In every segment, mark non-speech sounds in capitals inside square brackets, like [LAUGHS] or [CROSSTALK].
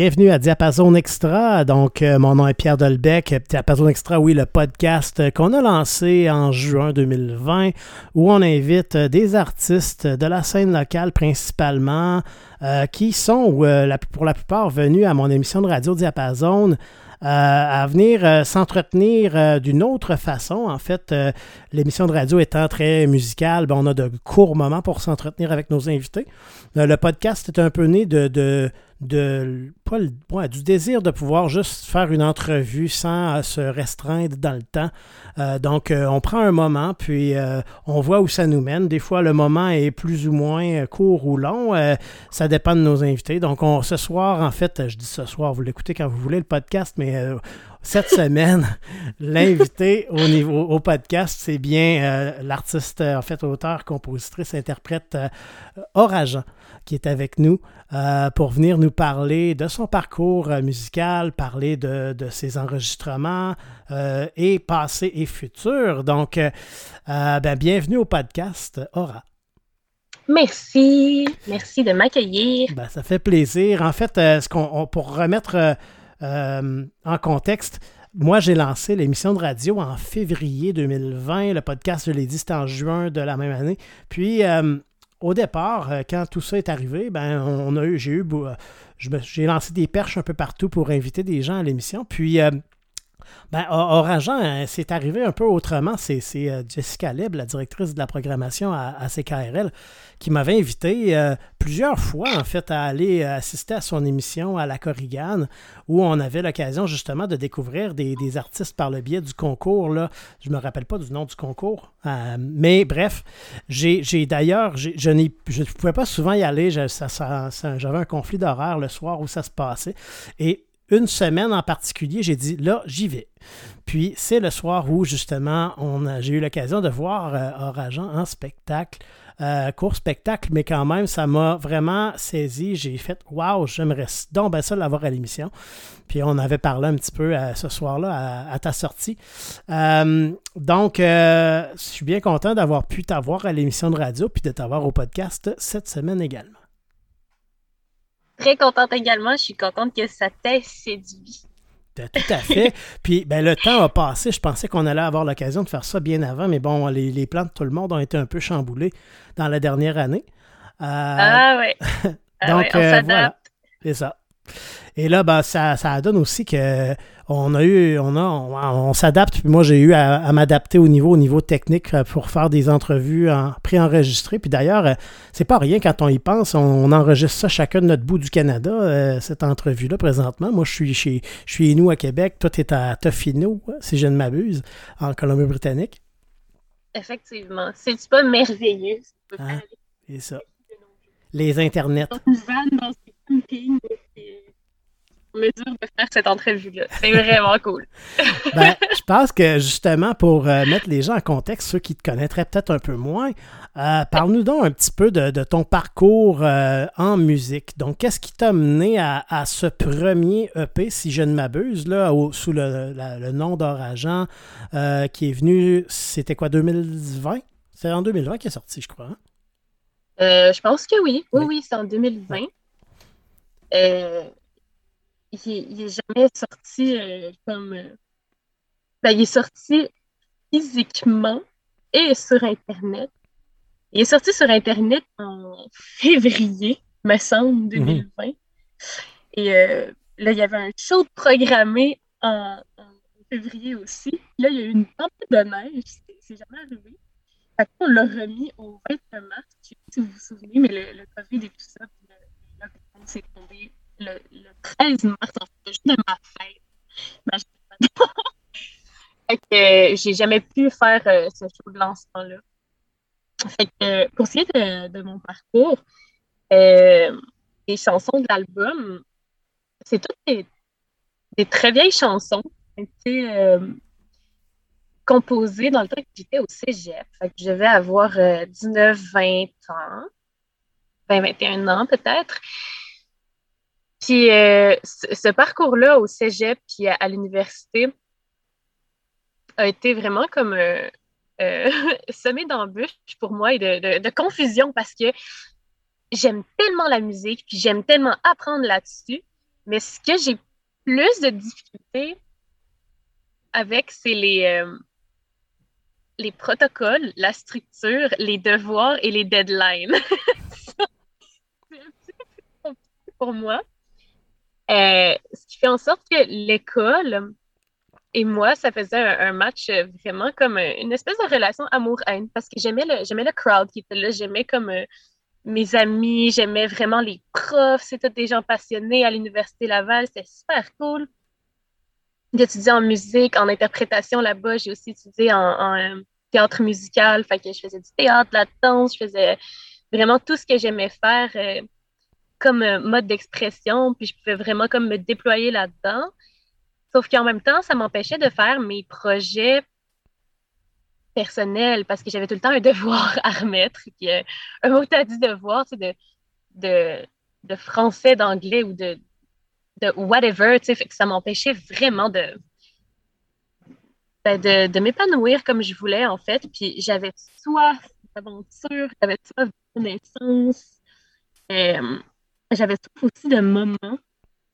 Bienvenue à Diapason Extra. Donc, euh, mon nom est Pierre Dolbec. Diapason Extra, oui, le podcast qu'on a lancé en juin 2020, où on invite euh, des artistes de la scène locale principalement, euh, qui sont pour la plupart venus à mon émission de radio Diapason. à venir s'entretenir d'une autre façon. En fait, l'émission de radio étant très musicale, ben, on a de courts moments pour s'entretenir avec nos invités. le podcast est un peu né de pas du désir de pouvoir juste faire une entrevue sans euh, se restreindre dans le temps. Euh, donc, euh, on prend un moment, puis on voit où ça nous mène. Des fois, le moment est plus ou moins court ou long. ça dépend de nos invités. Donc, on, ce soir, en fait, je dis ce soir, vous l'écoutez quand vous voulez le podcast, mais cette [LAUGHS] semaine, l'invité au niveau au podcast, c'est bien l'artiste, en fait, auteur, compositrice, interprète Orageant qui est avec nous euh, pour venir nous parler de son parcours euh, musical, parler de, ses enregistrements euh, et passé et futur. Donc, ben, bienvenue au podcast Aura. Merci, merci de m'accueillir. Ben, ça fait plaisir. En fait, ce qu'on, pour remettre en contexte, moi, j'ai lancé l'émission de radio en février 2020. Le podcast, je l'ai dit, c'était en juin de la même année. Puis, au départ, euh, quand tout ça est arrivé, ben, on a eu, j'ai eu, euh, j'ai lancé des perches un peu partout pour inviter des gens à l'émission. Puis, euh, ben, hein, c'est arrivé un peu autrement. C'est Jessica Leb, la directrice de la programmation à, CKRL, qui m'avait invité euh, plusieurs fois, en fait, à aller assister à son émission à la Corrigane, où on avait l'occasion justement de découvrir des, artistes par le biais du concours. Là. Je ne me rappelle pas du nom du concours. Euh, mais bref, j'ai d'ailleurs, je ne pouvais pas souvent y aller. J'avais un conflit d'horaire le soir où ça se passait. Et une semaine en particulier, j'ai dit là, j'y vais. Puis c'est le soir où justement j'ai eu l'occasion de voir euh, Orageant en spectacle euh, court spectacle, mais quand même, ça m'a vraiment saisi. J'ai fait Waouh, j'aimerais donc ben ça l'avoir à l'émission. Puis on avait parlé un petit peu euh, ce soir-là à, ta sortie. Euh, donc, je suis bien content d'avoir pu t'avoir à l'émission de radio puis de t'avoir au podcast cette semaine également. Très contente également. Je suis contente que ça t'ait séduit. Tout à fait. [LAUGHS] Puis ben, le temps a passé. Je pensais qu'on allait avoir l'occasion de faire ça bien avant, mais bon, les, plans de tout le monde ont été un peu chamboulés dans la dernière année. Euh, ah oui. [LAUGHS] Ah donc, euh, voilà. C'est ça. Et là, ben, ça, ça donne aussi que on a eu, on a, on, s'adapte. Puis moi, j'ai eu à, m'adapter au niveau, au niveau technique euh, pour faire des entrevues en préenregistrées. Puis d'ailleurs, euh, c'est pas rien quand on y pense. On, enregistre ça chacun de notre bout du Canada, euh, cette entrevue-là présentement. Moi, je suis chez, je suis nous à Québec. Toi, tu es à Tofino, si je ne m'abuse, en Colombie-Britannique. Effectivement. C'est pas merveilleux. Ah, c'est ça. Les internets mesure de faire cette entrevue-là. C'est vraiment cool. [LAUGHS] ben, je pense que justement, pour euh, mettre les gens en contexte, ceux qui te connaîtraient peut-être un peu moins, euh, parle-nous donc un petit peu de, ton parcours euh, en musique. Donc, qu'est-ce qui t'a mené à, ce premier EP, si je ne m'abuse, là, sous le, nom d'Orageant, qui est venu, c'était quoi, 2020? C'est en 2020 qu'il est sorti, je crois. Hein? je pense que oui. Oui, oui, c'est en 2020 il, n'est jamais sorti euh, comme. Euh, ben, il est sorti physiquement et sur Internet. Il est sorti sur Internet en février, me semble, 2020. Mhm. Et euh, là, il y avait un show programmé en, février aussi. Là, il y a eu une tempête de neige. C'est jamais arrivé. Fait on l'a remis au 20 mars. Je sais pas si vous vous souvenez, mais le, le COVID et tout ça, le lockdown s'est tombé le, 13 mars, en fait, juste de ma fête. [LAUGHS] fait que j'ai jamais pu faire euh, ce show de lancement-là. Fait que pour ce qui est de, mon parcours, euh, les chansons de l'album, c'est toutes des, très vieilles chansons qui ont été euh, composées dans le temps que j'étais au cégep. Fait que je vais avoir 19, 20 ans, 20, 21 ans peut-être. Puis euh, ce parcours-là au cégep puis à, l'université a été vraiment comme euh, euh [LAUGHS] semé d'embûches pour moi et de, confusion parce que j'aime tellement la musique puis j'aime tellement apprendre là-dessus Mais ce que j'ai plus de difficultés avec, c'est les, euh, les protocoles, la structure, les devoirs et les deadlines. [LAUGHS] c'est un petit peu plus compliqué pour moi. Euh, ce qui fait en sorte que l'école et moi, ça faisait un, match vraiment comme une espèce de relation amour-haine parce que j'aimais le, le crowd qui était là, j'aimais comme euh, mes amis, j'aimais vraiment les profs, c'était des gens passionnés à l'Université Laval, c'était super cool d'étudier en musique, en interprétation là-bas. J'ai aussi étudié en, euh, théâtre musical, fait que je faisais du théâtre, de la danse, je faisais vraiment tout ce que j'aimais faire comme euh, mode d'expression, puis je pouvais vraiment comme me déployer là-dedans. Sauf qu'en même temps, ça m'empêchait de faire mes projets personnels parce que j'avais tout le temps un devoir [LAUGHS] à remettre. un mot as dit devoir, tu de, de, de français, d'anglais ou de, de whatever, que ça m'empêchait vraiment de, ben, de, de m'épanouir comme je voulais, en fait. Puis j'avais soif d'aventure, j'avais soif de connaissance. Euh, j'avais aussi de moments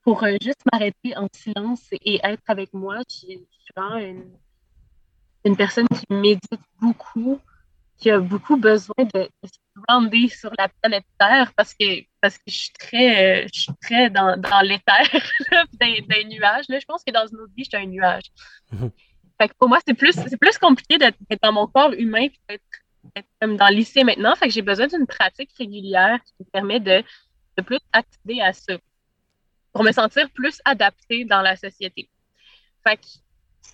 pour euh, juste m'arrêter en silence et, être avec moi. Je, suis vraiment une, une, personne qui médite beaucoup, qui a beaucoup besoin de, se grandir sur la planète Terre parce que, parce que je suis très, euh, je suis très dans, dans l'éther, [LAUGHS] dans, les nuages. Là. Je pense que dans une autre vie, je suis un nuage. Mhm. Fait que pour moi, c'est plus, c'est plus compliqué d'être dans mon corps humain et d'être comme dans le lycée maintenant. Fait que j'ai besoin d'une pratique régulière qui me permet de, de plus accéder à ça pour me sentir plus adaptée dans la société. Fait que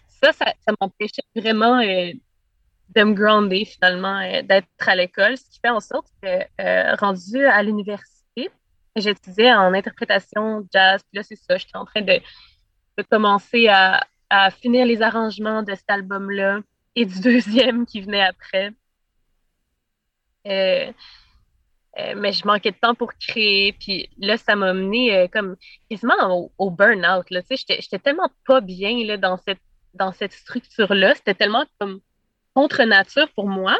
ça, ça, m'empêchait vraiment euh, de me grounder finalement, euh, d'être à l'école, ce qui fait en sorte que, euh, rendu à l'université, j'étudiais en interprétation jazz. Puis là, c'est ça, j'étais en train de, de commencer à, à, finir les arrangements de cet album-là et du [LAUGHS] deuxième qui venait après. Euh, mais je manquais de temps pour créer. Puis là, ça m'a mené comme quasiment au, burn-out. J'étais tellement pas bien là, dans cette, dans cette structure-là. C'était tellement comme contre nature pour moi.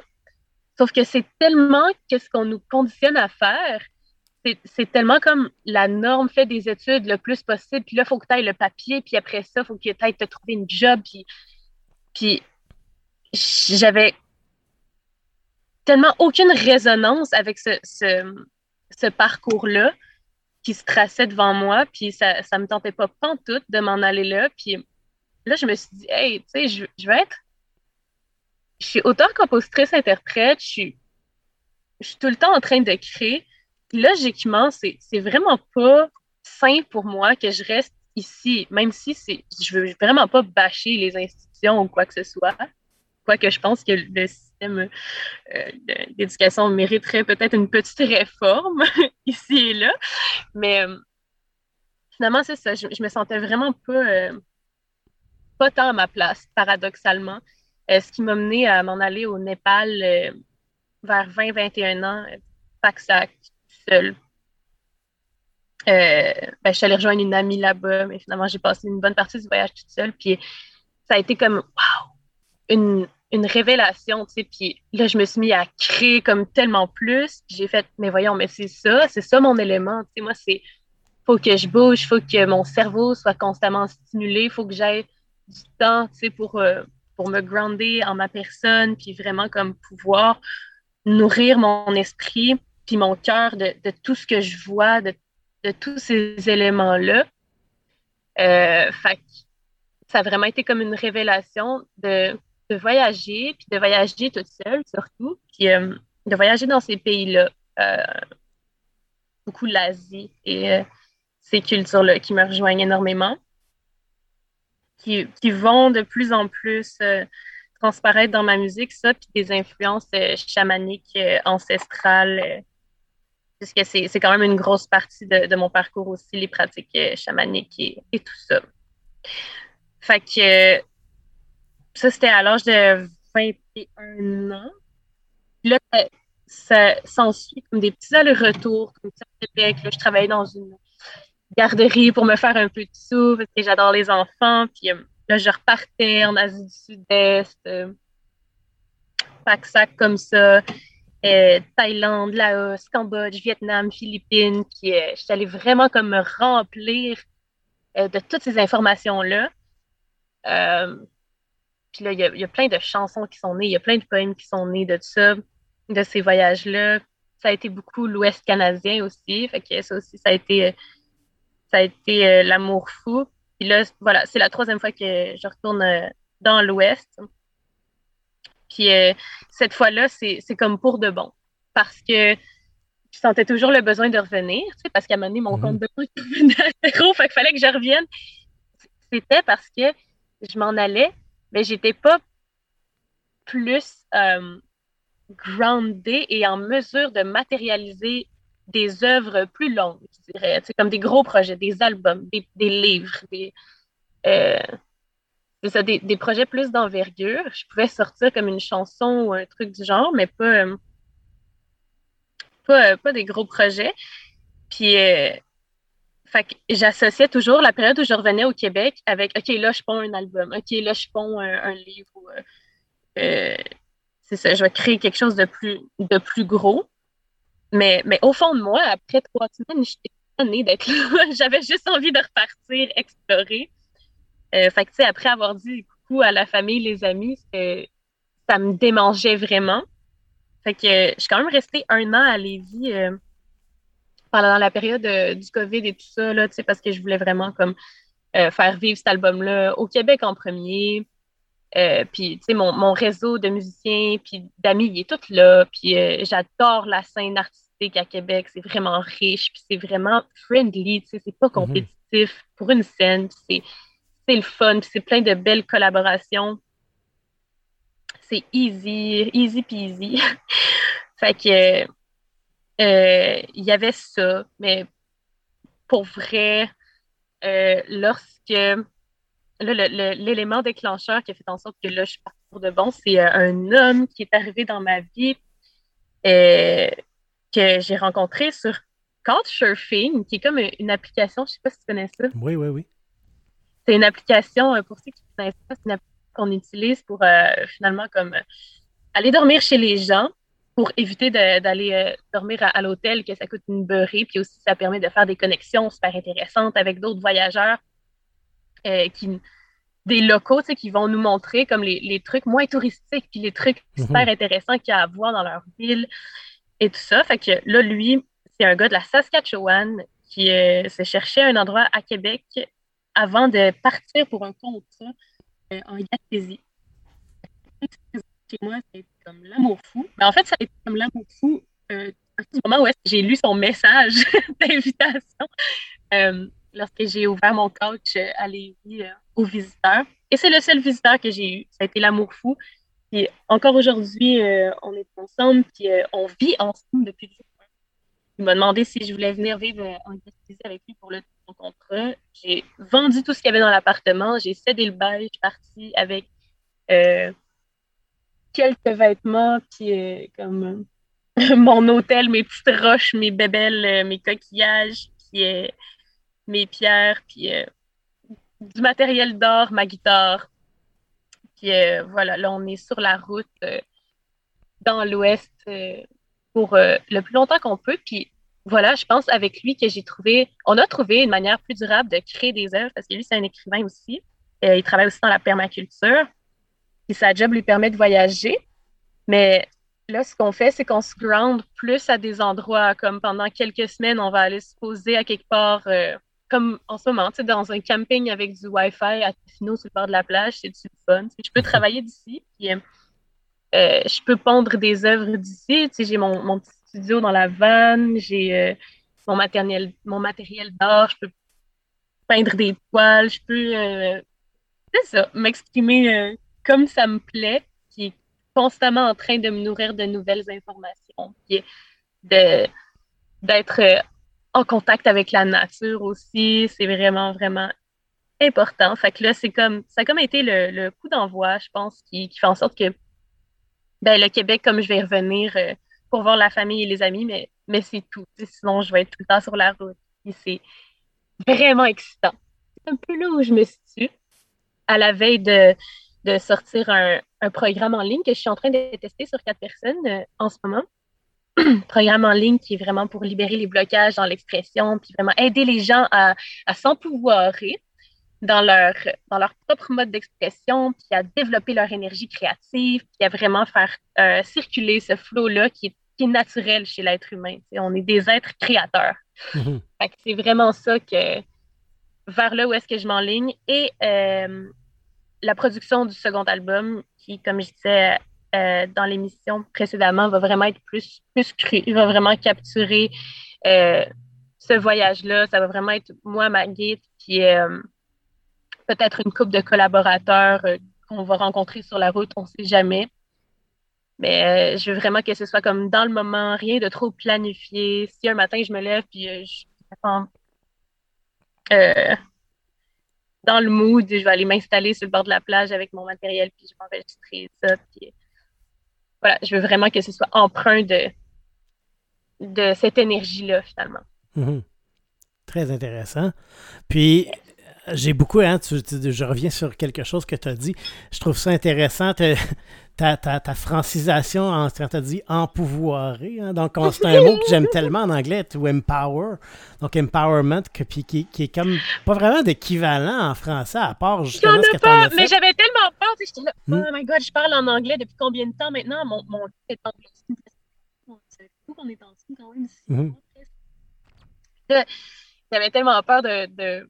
Sauf que c'est tellement qu'est-ce qu'on nous conditionne à faire. C'est tellement comme la norme fait des études le plus possible. Puis là, il faut que tu ailles le papier. Puis après ça, il faut que tu ailles te trouver une job. Puis, puis j'avais tellement aucune résonance avec ce, ce, parcours-là qui se traçait devant moi. Puis ça ne me tentait pas pantoute de m'en aller là. Puis là, je me suis dit, hey, tu sais, je, je vais être je suis auteur, compositrice, interprète, je suis, je suis tout le temps en train de créer. logiquement, c'est, c'est vraiment pas sain pour moi que je reste ici, même si c'est, je veux vraiment pas bâcher les institutions ou quoi que ce soit. Quoique je pense que le système euh, d'éducation mériterait peut-être une petite réforme [LAUGHS] ici et là. Mais euh, finalement, c'est ça. Je, me sentais vraiment pas, euh, pas tant à ma place, paradoxalement. Ce qui m'a mené à m'en aller au Népal vers 20-21 ans, pack-sac, seul. Euh, ben, je suis allée rejoindre une amie là-bas, mais finalement, j'ai passé une bonne partie du voyage toute seule. Puis ça a été comme, wow, une, révélation, tu sais. Puis là, je me suis mis à créer comme tellement plus. J'ai fait, mais voyons, mais c'est ça, c'est ça mon élément. Tu sais, moi, c'est, faut que je bouge, faut que mon cerveau soit constamment stimulé, faut que j'aie du temps, tu sais, pour, pour me grounder en ma personne, puis vraiment comme pouvoir nourrir mon esprit, puis mon cœur de, tout ce que je vois, de, tous ces éléments-là. Euh, ça a vraiment été comme une révélation de, voyager, puis de voyager toute seule surtout, puis euh, de voyager dans ces pays-là, euh, beaucoup l'Asie et ces cultures-là qui me rejoignent énormément qui, vont de plus en plus euh, transparaître dans ma musique, ça, puis des influences euh, chamaniques euh, ancestrales, puisque c'est quand même une grosse partie de, mon parcours aussi, les pratiques chamaniques et, tout ça. Fait que ça, c'était à l'âge de 21 ans. Là, ça s'ensuit comme des petits allers-retours, comme ça, Québec. Là, je travaillais dans une garderie pour me faire un peu de sous parce que j'adore les enfants. Puis euh, là, je repartais en Asie du Sud-Est, euh, pack-sac comme ça, euh, Thaïlande, Laos, Cambodge, Vietnam, Philippines. Puis j'allais vraiment comme me remplir de toutes ces informations-là. Puis là, il y, a, plein de chansons qui sont nées, il y a plein de poèmes qui sont nés de ça, de ces voyages-là. Ça a été beaucoup l'Ouest canadien aussi. Fait que ça aussi, ça a été, ça a été l'amour fou. Puis là, voilà, c'est la troisième fois que je retourne dans l'Ouest. Puis cette fois-là, c'est comme pour de bon. Parce que je sentais toujours le besoin de revenir, tu sais, parce qu'à un moment donné, mon mhm. compte de banque [LAUGHS] revenait à zéro, fait qu'il fallait que je revienne. C'était parce que je m'en allais, mais j'étais pas plus euh, et en mesure de matérialiser des œuvres plus longues, je dirais, comme des gros projets, des albums, des, livres, des, euh, des, des, projets plus d'envergure. Je pouvais sortir comme une chanson ou un truc du genre, mais pas, euh, pas, pas des gros projets. Puis, euh, j'associais toujours la période où je revenais au Québec avec OK, là, je ponds un album. OK, là, je ponds un, livre. Euh, euh, c'est ça, je vais créer quelque chose de plus, de plus gros. Mais, mais au fond de moi, après trois semaines, j'étais née d'être là. [LAUGHS] J'avais juste envie de repartir, explorer. fait que, après avoir dit coucou à la famille, les amis, ça me démangeait vraiment. Fait que je suis quand même restée un an à Lévis euh, pendant la période euh, du COVID et tout ça, là, parce que je voulais vraiment comme euh, faire vivre cet album-là au Québec en premier. puis, tu sais, mon, mon, réseau de musiciens puis d'amis, il est tout là. Puis, j'adore la scène artistique à Québec. C'est vraiment riche, puis c'est vraiment friendly, tu sais, c'est pas mhm. compétitif pour une scène. C'est le fun, puis c'est plein de belles collaborations c'est easy, easy peasy. [LAUGHS] fait que euh, il y avait ça, mais pour vrai, euh, lorsque l'élément déclencheur qui a fait en sorte que là, je suis partie pour de bon, c'est euh, un homme qui est arrivé dans ma vie que j'ai rencontré sur Couchsurfing, qui est comme une application, je ne sais pas si tu connais ça. Oui, oui, oui. C'est une application, pour ceux qui ne connaissent pas, c'est une application qu'on utilise pour euh, finalement comme aller dormir chez les gens pour éviter d'aller euh, dormir à, l'hôtel, que ça coûte une beurrée. Puis aussi, ça permet de faire des connexions super intéressantes avec d'autres voyageurs, euh, qui, des locaux qui vont nous montrer comme les, trucs moins touristiques, puis les trucs mhm. super intéressants qu'il y a à voir dans leur ville et tout ça. Fait que là, lui, c'est un gars de la Saskatchewan qui s'est cherché un endroit à Québec avant de partir pour un contrat euh, en Gaspésie. Chez moi, ça a été comme l'amour fou. Mais en fait, ça a été comme l'amour fou euh, à ce moment où j'ai lu son message [LAUGHS] d'invitation euh, lorsque j'ai ouvert mon couch à Lévis aux visiteurs. Et c'est le seul visiteur que j'ai eu. Ça a été l'amour fou. Puis encore aujourd'hui, on est ensemble, puis on vit ensemble depuis le Il m'a demandé si je voulais venir vivre en Gaspésie avec lui pour le contrat. J'ai vendu tout ce qu'il y avait dans l'appartement. J'ai cédé le bail. Je suis partie avec euh, quelques vêtements, puis euh, comme [LAUGHS] mon hôtel, mes petites roches, mes bébelles, euh, mes coquillages, puis mes pierres, puis du matériel d'or, ma guitare. Puis voilà, là, on est sur la route dans l'ouest pour le plus longtemps qu'on peut. Puis voilà, je pense avec lui que j'ai trouvé, on a trouvé une manière plus durable de créer des œuvres parce que lui, c'est un écrivain aussi. Il travaille aussi dans la permaculture. Et sa job lui permet de voyager. Mais là, ce qu'on fait, c'est qu'on se ground plus à des endroits comme pendant quelques semaines, on va aller se poser à quelque part, euh, comme en ce moment, dans un camping avec du Wi-Fi à Tofino sur le bord de la plage, c'est du fun. je peux travailler d'ici, puis euh, je peux pondre des œuvres d'ici. J'ai mon, mon petit studio dans la vanne, j'ai euh, mon, matériel, mon matériel d'art, je peux peindre des toiles, je peux, euh, c'est ça, m'exprimer euh, comme ça me plaît, qui est constamment en train de me nourrir de nouvelles informations, puis d'être en contact avec la nature aussi, c'est vraiment, vraiment important. Fait que là, c'est comme, ça a comme été le, coup d'envoi, je pense, qui, qui, fait en sorte que ben, le Québec, comme je vais revenir pour voir la famille et les amis, mais, mais c'est tout. Sinon, je vais être tout le temps sur la route. Et c'est vraiment excitant. C'est un peu là où je me situe, à la veille de, sortir un, programme en ligne que je suis en train de tester sur quatre personnes euh, en ce moment. [CLEARS THROAT] programme en ligne qui est vraiment pour libérer les blocages dans l'expression, puis vraiment aider les gens à, à s'empouvoirer dans leur, dans leur propre mode d'expression, puis à développer leur énergie créative, puis à vraiment faire euh, circuler ce flow-là qui est, qui est, naturel chez l'être humain. on est des êtres créateurs. Mm-hmm. C'est vraiment ça que vers là où est-ce que je m'enligne. Et euh, la production du second album, qui, comme je disais euh, dans l'émission précédemment, va vraiment être plus, plus cru. Il va vraiment capturer ce voyage-là. Ça va vraiment être moi, ma guide, puis peut-être une couple de collaborateurs euh, qu'on va rencontrer sur la route, on ne sait jamais. Mais euh, je veux vraiment que ce soit comme dans le moment, rien de trop planifié. Si un matin je me lève puis euh, je dans le mood, je vais aller m'installer sur le bord de la plage avec mon matériel puis je vais enregistrer ça. voilà, je veux vraiment que ce soit empreint de, de cette énergie-là finalement. Mm-hmm. Très intéressant. Puis, j'ai beaucoup, hein, je reviens sur quelque chose que tu as dit. Je trouve ça intéressant, ta, ta, ta, francisation en, quand tu as dit empouvoirer. Hein, donc, c'est un mot que j'aime tellement en anglais, to empower. Donc, empowerment, qui, qui, qui, est comme pas vraiment d'équivalent en français, à part justement ce que tu as fait. Mais j'avais tellement peur, j'étais là, hmm? oh my god, je parle en anglais depuis combien de temps maintenant? Mon, mon est anglais. Qu'on est en quand même. Mm J'avais tellement peur de, de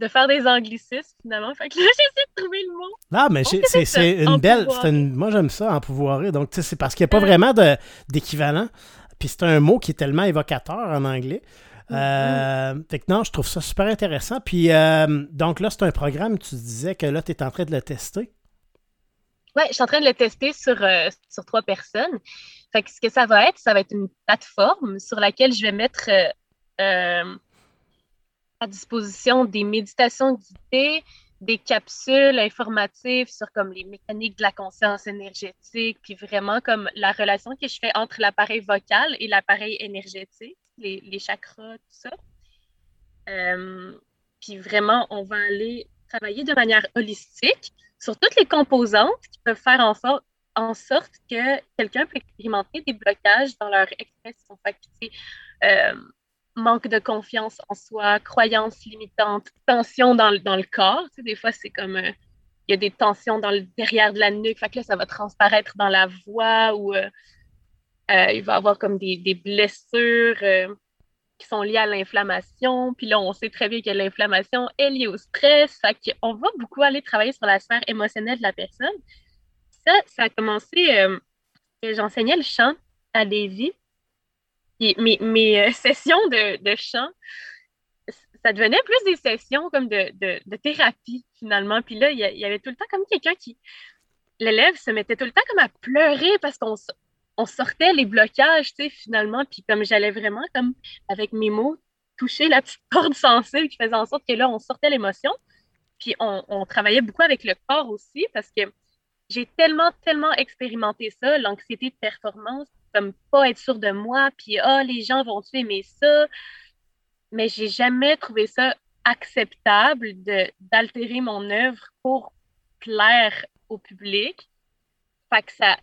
de faire des anglicismes finalement. Fait que là, [LAUGHS] j'essaie de trouver le mot. Non, mais c'est une belle. moi, j'aime ça, empouvoirer. Donc, c'est parce qu'il n'y a pas vraiment d'équivalent. Puis c'est un mot qui est tellement évocateur en anglais. Mm-hmm. Euh, fait que non, je trouve ça super intéressant. Puis euh, donc là, c'est un programme, tu disais que là, tu es en train de le tester. Oui, je suis en train de le tester sur, euh, sur trois personnes. Fait que ce que ça va être, ça va être une plateforme sur laquelle je vais mettre à disposition des méditations guidées, des capsules informatives sur comme les mécaniques de la conscience énergétique, puis vraiment comme la relation que je fais entre l'appareil vocal et l'appareil énergétique, les, chakras, tout ça. Euh, puis vraiment, on va aller travailler de manière holistique sur toutes les composantes qui peuvent faire en, sorte, en sorte que quelqu'un peut expérimenter des blocages dans leur expression. Fait euh, manque de confiance en soi, croyances limitantes, tension dans, le corps. Tu des fois, c'est comme euh, il y a des tensions dans derrière de la nuque, fait que là, ça va transparaître dans la voix ou euh, euh, il va avoir comme des, blessures qui sont liées à l'inflammation. Puis là, on sait très bien que l'inflammation est liée au stress. Fait va beaucoup aller travailler sur la sphère émotionnelle de la personne. Ça, ça a commencé, j'enseignais le chant à Mes, euh, [LAUGHS] sessions de, chant, ça devenait plus des sessions comme de, thérapie, finalement. Puis là, il y, avait tout le temps comme quelqu'un qui. L'élève se mettait tout le temps comme à pleurer parce qu'on on sortait les blocages, tu sais, finalement. Puis comme j'allais vraiment, comme avec mes mots, toucher la petite [LAUGHS] corde sensible qui faisait en sorte que là, on sortait l'émotion. Puis on travaillait beaucoup avec le corps aussi parce que j'ai tellement, tellement expérimenté ça, l'anxiété de performance, comme pas être sûr de moi, puis ah, les gens vont-tu aimer ça? Mais j'ai jamais trouvé ça acceptable d'altérer mon œuvre pour plaire au public. Fait que ça,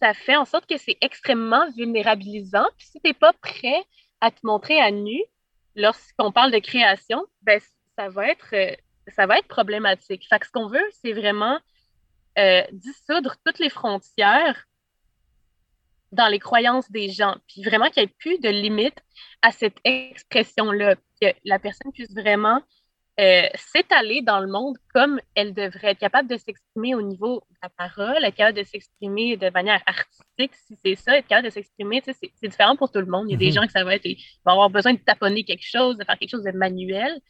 ça fait en sorte que c'est extrêmement vulnérabilisant. Puis si tu n'es pas prêt à te montrer à nu lorsqu'on parle de création, ben, ça va être, euh, ça va être problématique. Fait ce qu'on veut, c'est vraiment euh, dissoudre toutes les frontières dans les croyances des gens, puis vraiment qu'il n'y ait plus de limite à cette expression-là, que la personne puisse vraiment euh, s'étaler dans le monde comme elle devrait être capable de s'exprimer au niveau de la parole, être capable de s'exprimer de manière artistique, si c'est ça, être capable de s'exprimer, c'est différent pour tout le monde. Il y a des mhm. gens qui ça va être, vont avoir besoin de taponner quelque chose, de faire quelque chose de manuel.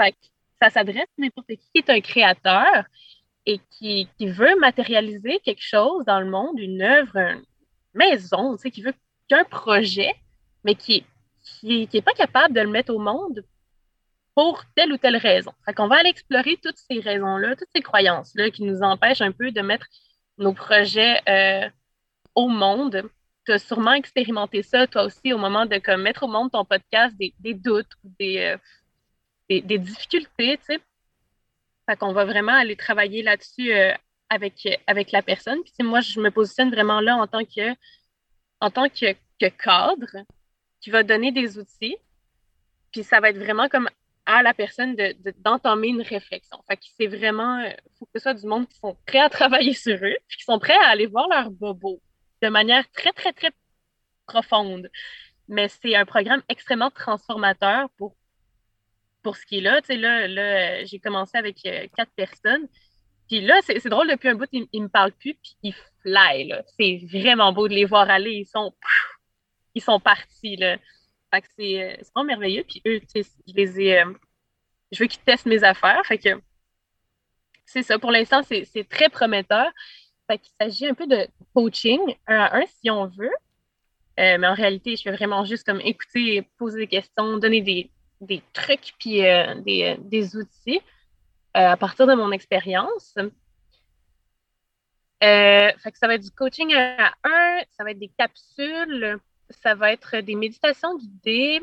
Fait ça s'adresse à n'importe qui qui est un créateur et qui, qui, veut matérialiser quelque chose dans le monde, une œuvre, maison, tu sais, qui veut qu'un projet, mais qui n'est qui, est pas capable de le mettre au monde pour telle ou telle raison. Fait qu'on va aller explorer toutes ces raisons-là, toutes ces croyances-là qui nous empêchent un peu de mettre nos projets euh, au monde. Tu as sûrement expérimenté ça, toi aussi, au moment de comme, mettre au monde ton podcast, des, doutes ou des, euh, des, des, difficultés, tu sais. Fait qu'on va vraiment aller travailler là-dessus euh, avec, avec la personne. Puis moi, je me positionne vraiment là en tant que, en tant que cadre qui va donner des outils. Puis ça va être vraiment comme à la personne d'entamer une réflexion. Fait que c'est vraiment, il faut que ce soit du monde qui sont prêts à [LAUGHS] travailler sur eux, puis qui sont prêts à aller voir leurs bobos de manière très, très, très profonde. Mais c'est un programme extrêmement transformateur pour, pour ce qui est là. Tu sais, là, là j'ai commencé avec euh, quatre personnes. Puis là, c'est drôle, depuis un bout, ils, ne me parlent plus, puis ils fly, C'est vraiment beau de les voir aller. Ils sont, ils sont partis, là. Fait que c'est euh, vraiment merveilleux. Puis eux, tu sais, je les ai. Euh, je veux qu'ils testent mes affaires. Fait que c'est ça. Pour l'instant, c'est très prometteur. Fait qu'il s'agit un peu de coaching, un à un, si on veut. Euh, mais en réalité, je fais vraiment juste comme écouter, poser des questions, donner des, trucs puis des, outils à partir de mon expérience. fait que ça va être du coaching à un, ça va être des capsules ça va être des méditations guidées.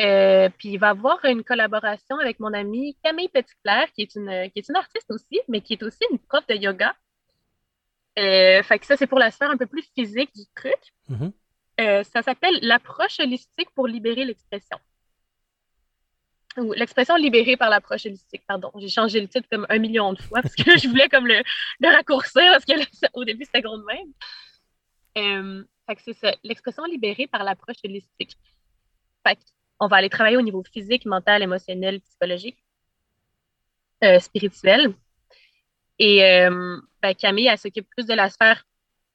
Euh, puis il va y avoir une collaboration avec mon amie Camille Petitclerc, qui est une, qui est une artiste aussi, mais qui est aussi une prof de yoga. Euh, fait que ça, c'est pour la sphère un peu plus physique du truc. Mm-hmm. Euh, ça s'appelle l'approche holistique pour libérer l'expression. L'expression libérée par l'approche holistique, pardon. J'ai changé le titre comme un million de fois parce que [LAUGHS] je voulais comme le, raccourcir parce qu'au début, c'était gros de même c'est ça, l'expression libérée par l'approche holistique. Fait on va aller travailler au niveau physique, mental, émotionnel, psychologique, euh, spirituel. Et euh, ben, Camille, elle s'occupe plus de la sphère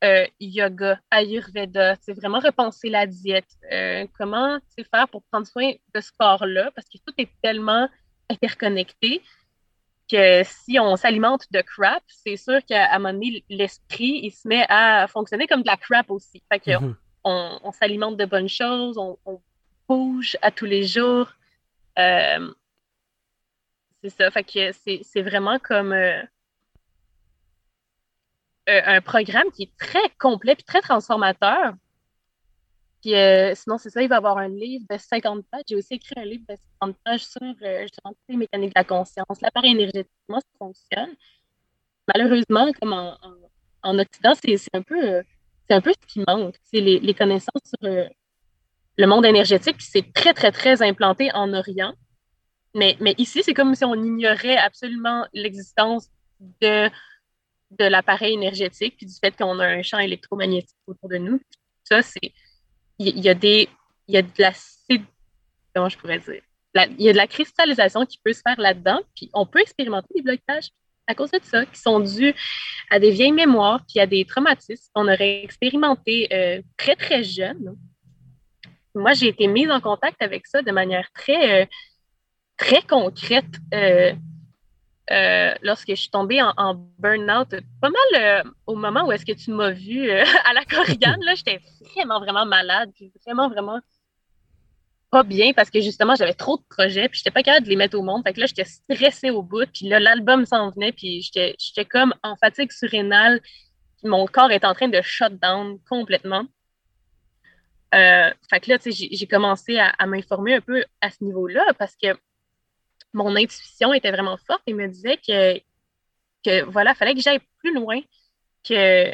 euh, yoga, ayurveda, c'est vraiment repenser la diète, comment faire pour prendre soin de ce corps-là, parce que tout est tellement interconnecté que si on s'alimente de crap, c'est sûr qu'à un moment donné, l'esprit, il se met à fonctionner comme de la crap aussi. Fait que mhm. on, s'alimente de bonnes choses, on, bouge à tous les jours. Euh, c'est ça. Fait que c'est vraiment comme euh, un programme qui est très complet et très transformateur. Puis euh, sinon, c'est ça, il va avoir un livre de 50 pages. J'ai aussi écrit un livre de 50 pages sur euh, les mécaniques de la conscience, l'appareil énergétique, comment ça fonctionne. Malheureusement, comme en, en, Occident, c'est un peu c'est un peu ce qui manque. C'est les, les, connaissances sur euh, le monde énergétique, puis c'est très, très, très implanté en Orient. Mais, mais ici, c'est comme si on ignorait absolument l'existence de, de l'appareil énergétique, puis du fait qu'on a un champ électromagnétique autour de nous. Ça, c'est il y, a des. Il y a de la. Comment je pourrais dire? il y a de la cristallisation qui peut se faire là-dedans, puis on peut expérimenter des blocages à cause de ça, qui sont dus à des vieilles mémoires, puis à des traumatismes qu'on aurait expérimentés euh, très, très jeune. Moi, j'ai été mise en contact avec ça de manière très, euh, très concrète euh, euh, lorsque je suis tombée en, burn-out, pas mal euh, au moment où est-ce que tu m'as vue euh, [LAUGHS] à la Corrigan, là, j'étais vraiment, vraiment malade, puis vraiment, vraiment pas bien parce que justement, j'avais trop de projets, puis j'étais pas capable de les mettre au monde. Fait que là, j'étais stressée au bout, puis là, l'album s'en venait, puis j'étais comme en fatigue surrénale, puis mon corps est en train de shut down complètement. fait que là, sais, j'ai commencé à m'informer un peu à ce niveau-là parce que mon intuition était vraiment forte et me disait que, que voilà, fallait que j'aille plus loin que,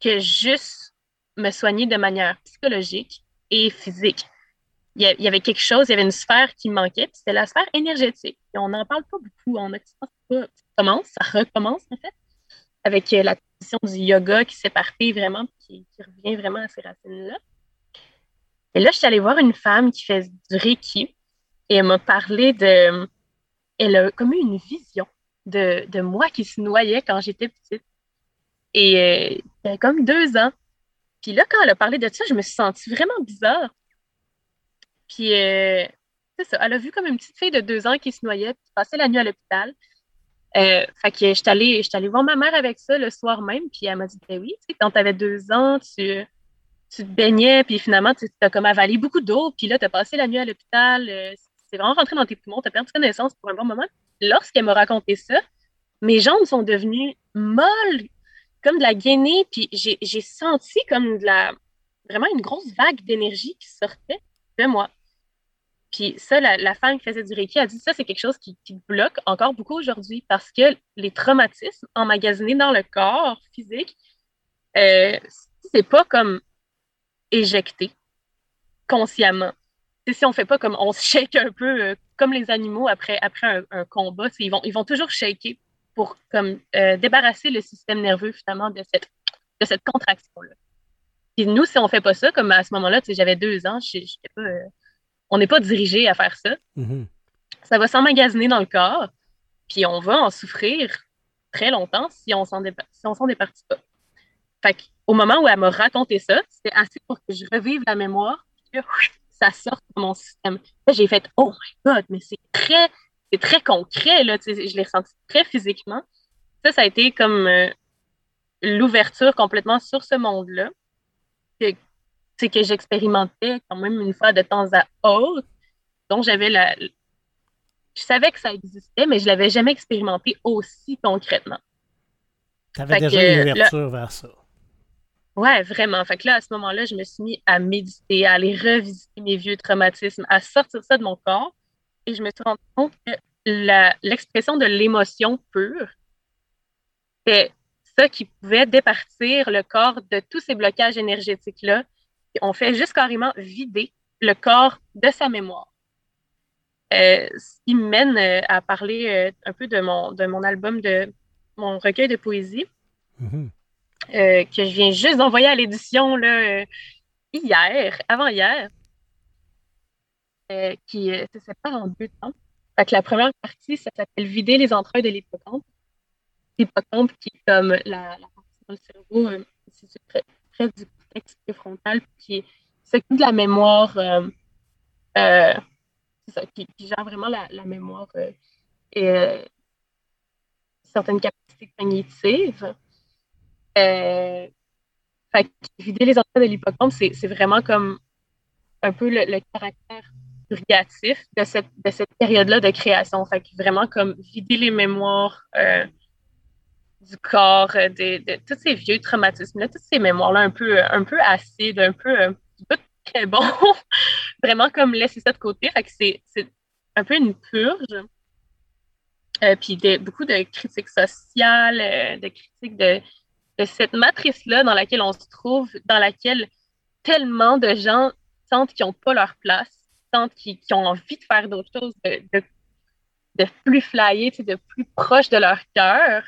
que juste me soigner de manière psychologique et physique. Il y avait quelque chose, il y avait une sphère qui manquait, puis c'était la sphère énergétique. On n'en parle pas beaucoup en Occident. Ça commence, ça recommence en fait, avec la position du yoga qui s'éparpille vraiment, qui, qui revient vraiment à ces racines-là. Et là, je suis allée voir une femme qui fait du Reiki, et elle m'a parlé de. Elle a comme eu une vision de, de moi qui se noyait quand j'étais petite. Et euh, comme deux ans. Puis là, quand elle a parlé de ça, je me suis sentie vraiment bizarre. Puis, euh, c'est ça. Elle a vu comme une petite fille de deux ans qui se noyait, qui passait la nuit à l'hôpital. Euh, fait que je suis allée, voir ma mère avec ça le soir même, puis elle m'a dit ben oui, tu sais, quand tu avais deux ans, tu, tu te baignais, puis finalement, tu as comme avalé beaucoup d'eau, puis là, tu as passé la nuit à l'hôpital, c'est vraiment rentré dans tes poumons, tu as perdu connaissance pour un bon moment. Lorsqu'elle m'a raconté ça, mes jambes sont devenues molles, comme de la gainée, puis j'ai senti comme de la, vraiment une grosse vague d'énergie qui sortait de moi. Puis ça, la, femme qui faisait du Reiki a dit ça, c'est quelque chose qui, bloque encore beaucoup aujourd'hui parce que les traumatismes emmagasinés dans le corps physique, euh, c'est pas comme éjecter consciemment. Si on fait pas comme on se shake un peu euh, comme les animaux après, après un, combat, ils vont, ils vont toujours shaker pour comme euh, débarrasser le système nerveux finalement de cette, de cette contraction-là. Puis nous, si on fait pas ça, comme à ce moment-là, j'avais deux ans, pas, euh, on n'est pas dirigé à faire ça. Mm-hmm. Ça va s'emmagasiner dans le corps, puis on va en souffrir très longtemps si on s'en s'en départit pas. Fait au moment où elle m'a raconté ça, c'était assez pour que je revive la mémoire, que ça sorte de mon système. j'ai fait Oh my God, mais c'est très, c'est très concret, là, je l'ai ressenti très physiquement. Ça, ça a été comme euh, l'ouverture complètement sur ce monde-là. C'est que j'expérimentais quand même une fois de temps à autre. Donc, j'avais la, je savais que ça existait, mais je ne l'avais jamais expérimenté aussi concrètement. Tu avais déjà une ouverture vers ça. Ouais, vraiment. Fait que là, à ce moment-là, je me suis mis à méditer, à aller revisiter mes vieux traumatismes, à sortir ça de mon corps. Et je me suis rendu compte que l'expression de l'émotion pure, c'est ça qui pouvait départir le corps de tous ces blocages énergétiques-là. On fait juste carrément vider le corps de sa mémoire. Euh, ce qui me mène euh, à parler euh, un peu de mon, de mon album, de mon recueil de poésie, mm-hmm. que je viens juste d'envoyer à l'édition hier, avant-hier, qui se sépare en deux temps. La première partie, ça s'appelle Vider les entrailles de l'hippocampe. L'hippocampe qui est comme la, partie dans le cerveau, c'est près, près, du cortex préfrontal, qui s'occupe de la mémoire qui, gère vraiment la, mémoire euh, et euh, certaines capacités cognitives. Euh, vider les entrailles de l'hippocampe, c'est vraiment comme un peu le, caractère purgatif de cette, de cette période-là de création. Fait vraiment comme vider les mémoires du corps, de, tous ces vieux traumatismes-là, toutes ces mémoires-là un peu, un peu acides, un peu, [LAUGHS] très bon. Vraiment comme laisser ça de côté. c'est, un peu une purge. Euh, puis beaucoup de critiques sociales, euh, de critiques de, cette matrice-là dans laquelle on se trouve, dans laquelle tellement de gens sentent qu'ils n'ont pas leur place, sentent qu'ils, ont envie de faire d'autres choses, de, de, plus flyer, de plus proche de leur cœur.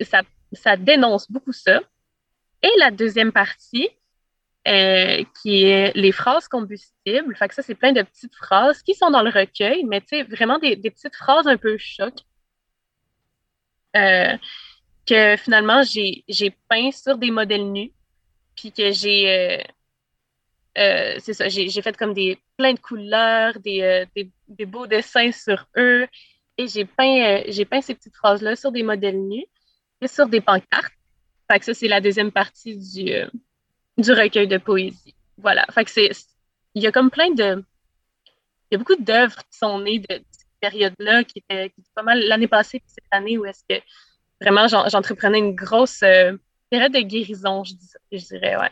ça, ça dénonce beaucoup ça. Et la deuxième partie, euh, qui est les phrases combustibles. Ça, c'est plein de petites phrases qui sont dans le recueil, mais vraiment des, petites phrases un peu choc. Euh, que finalement, j'ai peint sur des modèles nus, puis que j'ai. Euh, c'est ça, j'ai fait comme des plein de couleurs, des, des, beaux dessins sur eux, et j'ai peint, j'ai peint ces petites phrases-là sur des modèles nus et sur des pancartes. Fait que ça, c'est la deuxième partie du, du recueil de poésie. Voilà. Fait que c'est. Il y a comme plein de. Il y a beaucoup d'œuvres qui sont nées de, cette période-là, qui étaient, pas mal l'année passée puis cette année où est-ce que vraiment j'entreprenais une grosse euh, période de guérison, je, dirais, ouais.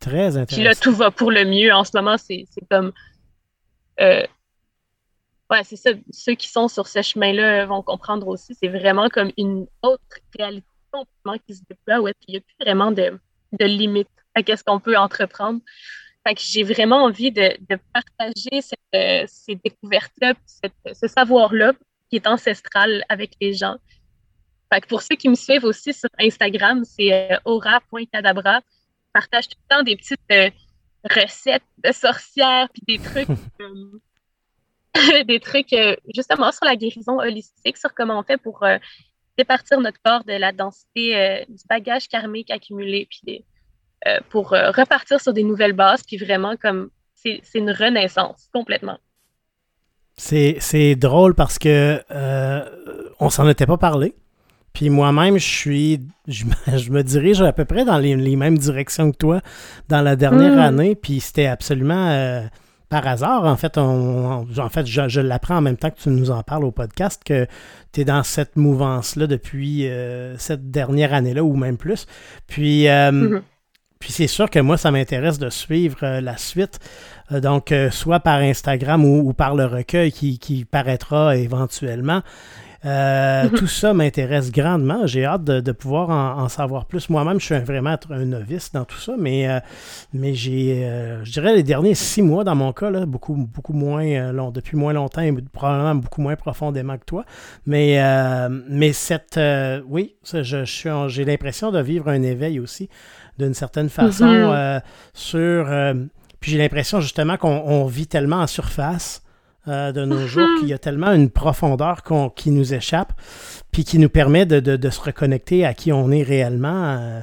Très intéressant. Puis là, tout va pour le mieux. En ce moment, c'est comme. Euh, ouais, c'est ça. Ceux qui sont sur ce chemin-là vont comprendre aussi. C'est vraiment comme une autre réalité complètement qui se déploie où il n'y a plus vraiment de de limite à qu'est-ce qu'on peut entreprendre. Fait que j'ai vraiment envie de, partager euh, ces découvertes-là, ce savoir-là qui est ancestral avec les gens. Fait que pour ceux qui me suivent aussi sur Instagram, c'est euh, aura.cadabra. Je partage tout le temps des petites euh, recettes de sorcières puis des trucs, [LAUGHS] [LAUGHS] des trucs justement sur la guérison holistique, sur comment on fait pour départir notre corps de la densité euh, du bagage karmique accumulé, puis euh, pour euh, repartir sur des nouvelles bases, puis vraiment comme c'est une renaissance complètement. C'est drôle parce que on s'en était pas parlé. Puis moi-même, je suis, [LAUGHS] je, me dirige à peu près dans les, mêmes directions que toi dans la dernière mm. année. Puis c'était absolument par hasard, en fait, on, en fait je, l'apprends en même temps que tu nous en parles au podcast, que tu es dans cette mouvance-là depuis euh, cette dernière année-là, ou même plus. Puis, euh, mm-hmm. puis c'est sûr que moi, ça m'intéresse de suivre euh, la suite. donc, soit par Instagram ou, par le recueil qui, qui paraîtra éventuellement. Euh. [LAUGHS] Tout ça m'intéresse grandement. J'ai hâte de, pouvoir en, savoir plus. Moi-même, je suis vraiment un novice dans tout ça, mais, euh, mais j'ai, je dirais, les derniers six mois dans mon cas, là, beaucoup, beaucoup moins long, depuis moins longtemps et probablement beaucoup moins profondément que toi. Mais, mais cette, oui, je, j'ai l'impression de vivre un éveil aussi, d'une certaine façon, mhm. sur puis j'ai l'impression justement qu'on vit tellement en surface euh, de nos [LAUGHS] jours qu'il y a tellement une profondeur qui nous échappe, puis qui nous permet de, se reconnecter à qui on est réellement. Euh.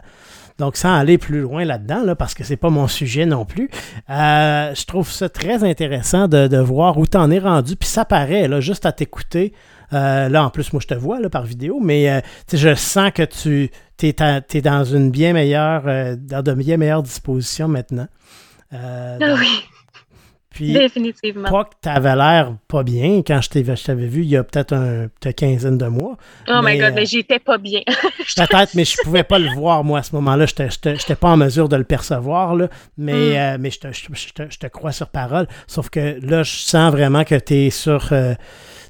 donc, sans aller plus loin là-dedans, là, parce que c'est pas mon sujet non plus, euh, je trouve ça très intéressant de, voir où tu en es rendu. Puis ça paraît, là, juste à t'écouter. là, en plus, moi, je te vois là, par vidéo, mais je sens que tu es, dans une bien meilleure, dans de bien meilleures dispositions maintenant. Ah oui. Puis, Définitivement. Pas que tu avais l'air pas bien quand je t'avais vu il y a peut-être une quinzaine de mois. Oh my God, mais j'étais pas bien. [LAUGHS] peut-être, mais je pouvais pas le voir, moi, à ce moment-là. Je n'étais pas en mesure de le percevoir, là, mais, hmm. euh, mais je, te, je, te, crois sur parole. Sauf que là, je sens vraiment que es sur, euh,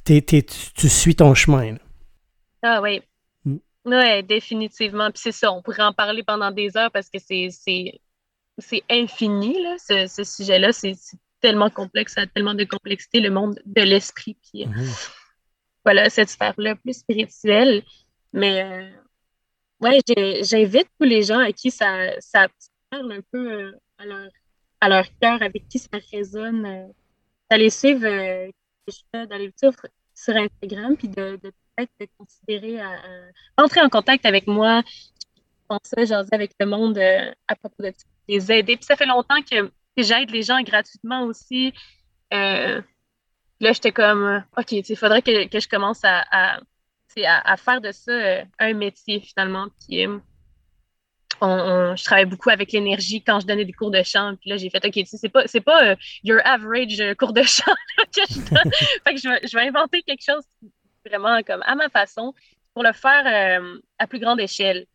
tu suis ton chemin. Ah oui. Hmm. Oui, définitivement. Puis c'est ça, on pourrait en parler pendant des heures parce que c'est c'est infini, là, ce, sujet-là. C'est tellement complexe, ça a tellement de complexité, le monde de l'esprit. Puis euh, mhm. voilà, cette sphère-là plus spirituelle. Mais euh, ouais, j'invite tous les gens à qui ça, ça parle un peu euh, à leur, à leur cœur, avec qui ça résonne, d'aller suivre, d'aller suivre sur Instagram, puis de, peut-être considérer à, entrer en contact avec moi. Je pensais avec le monde à propos de ça les aider. Puis ça fait longtemps que, j'aide les gens gratuitement aussi. Euh, là, j'étais comme, OK, il faudrait que, je commence à, à, faire de ça euh, un métier finalement. Puis euh, je travaille beaucoup avec l'énergie quand je donnais des cours de chant. Puis là, j'ai fait, OK, c'est pas, c'est pas your average cours de chant [LAUGHS] que je donne. [LAUGHS] fait que je vais, je vais, inventer quelque chose vraiment comme à ma façon pour le faire à plus grande échelle.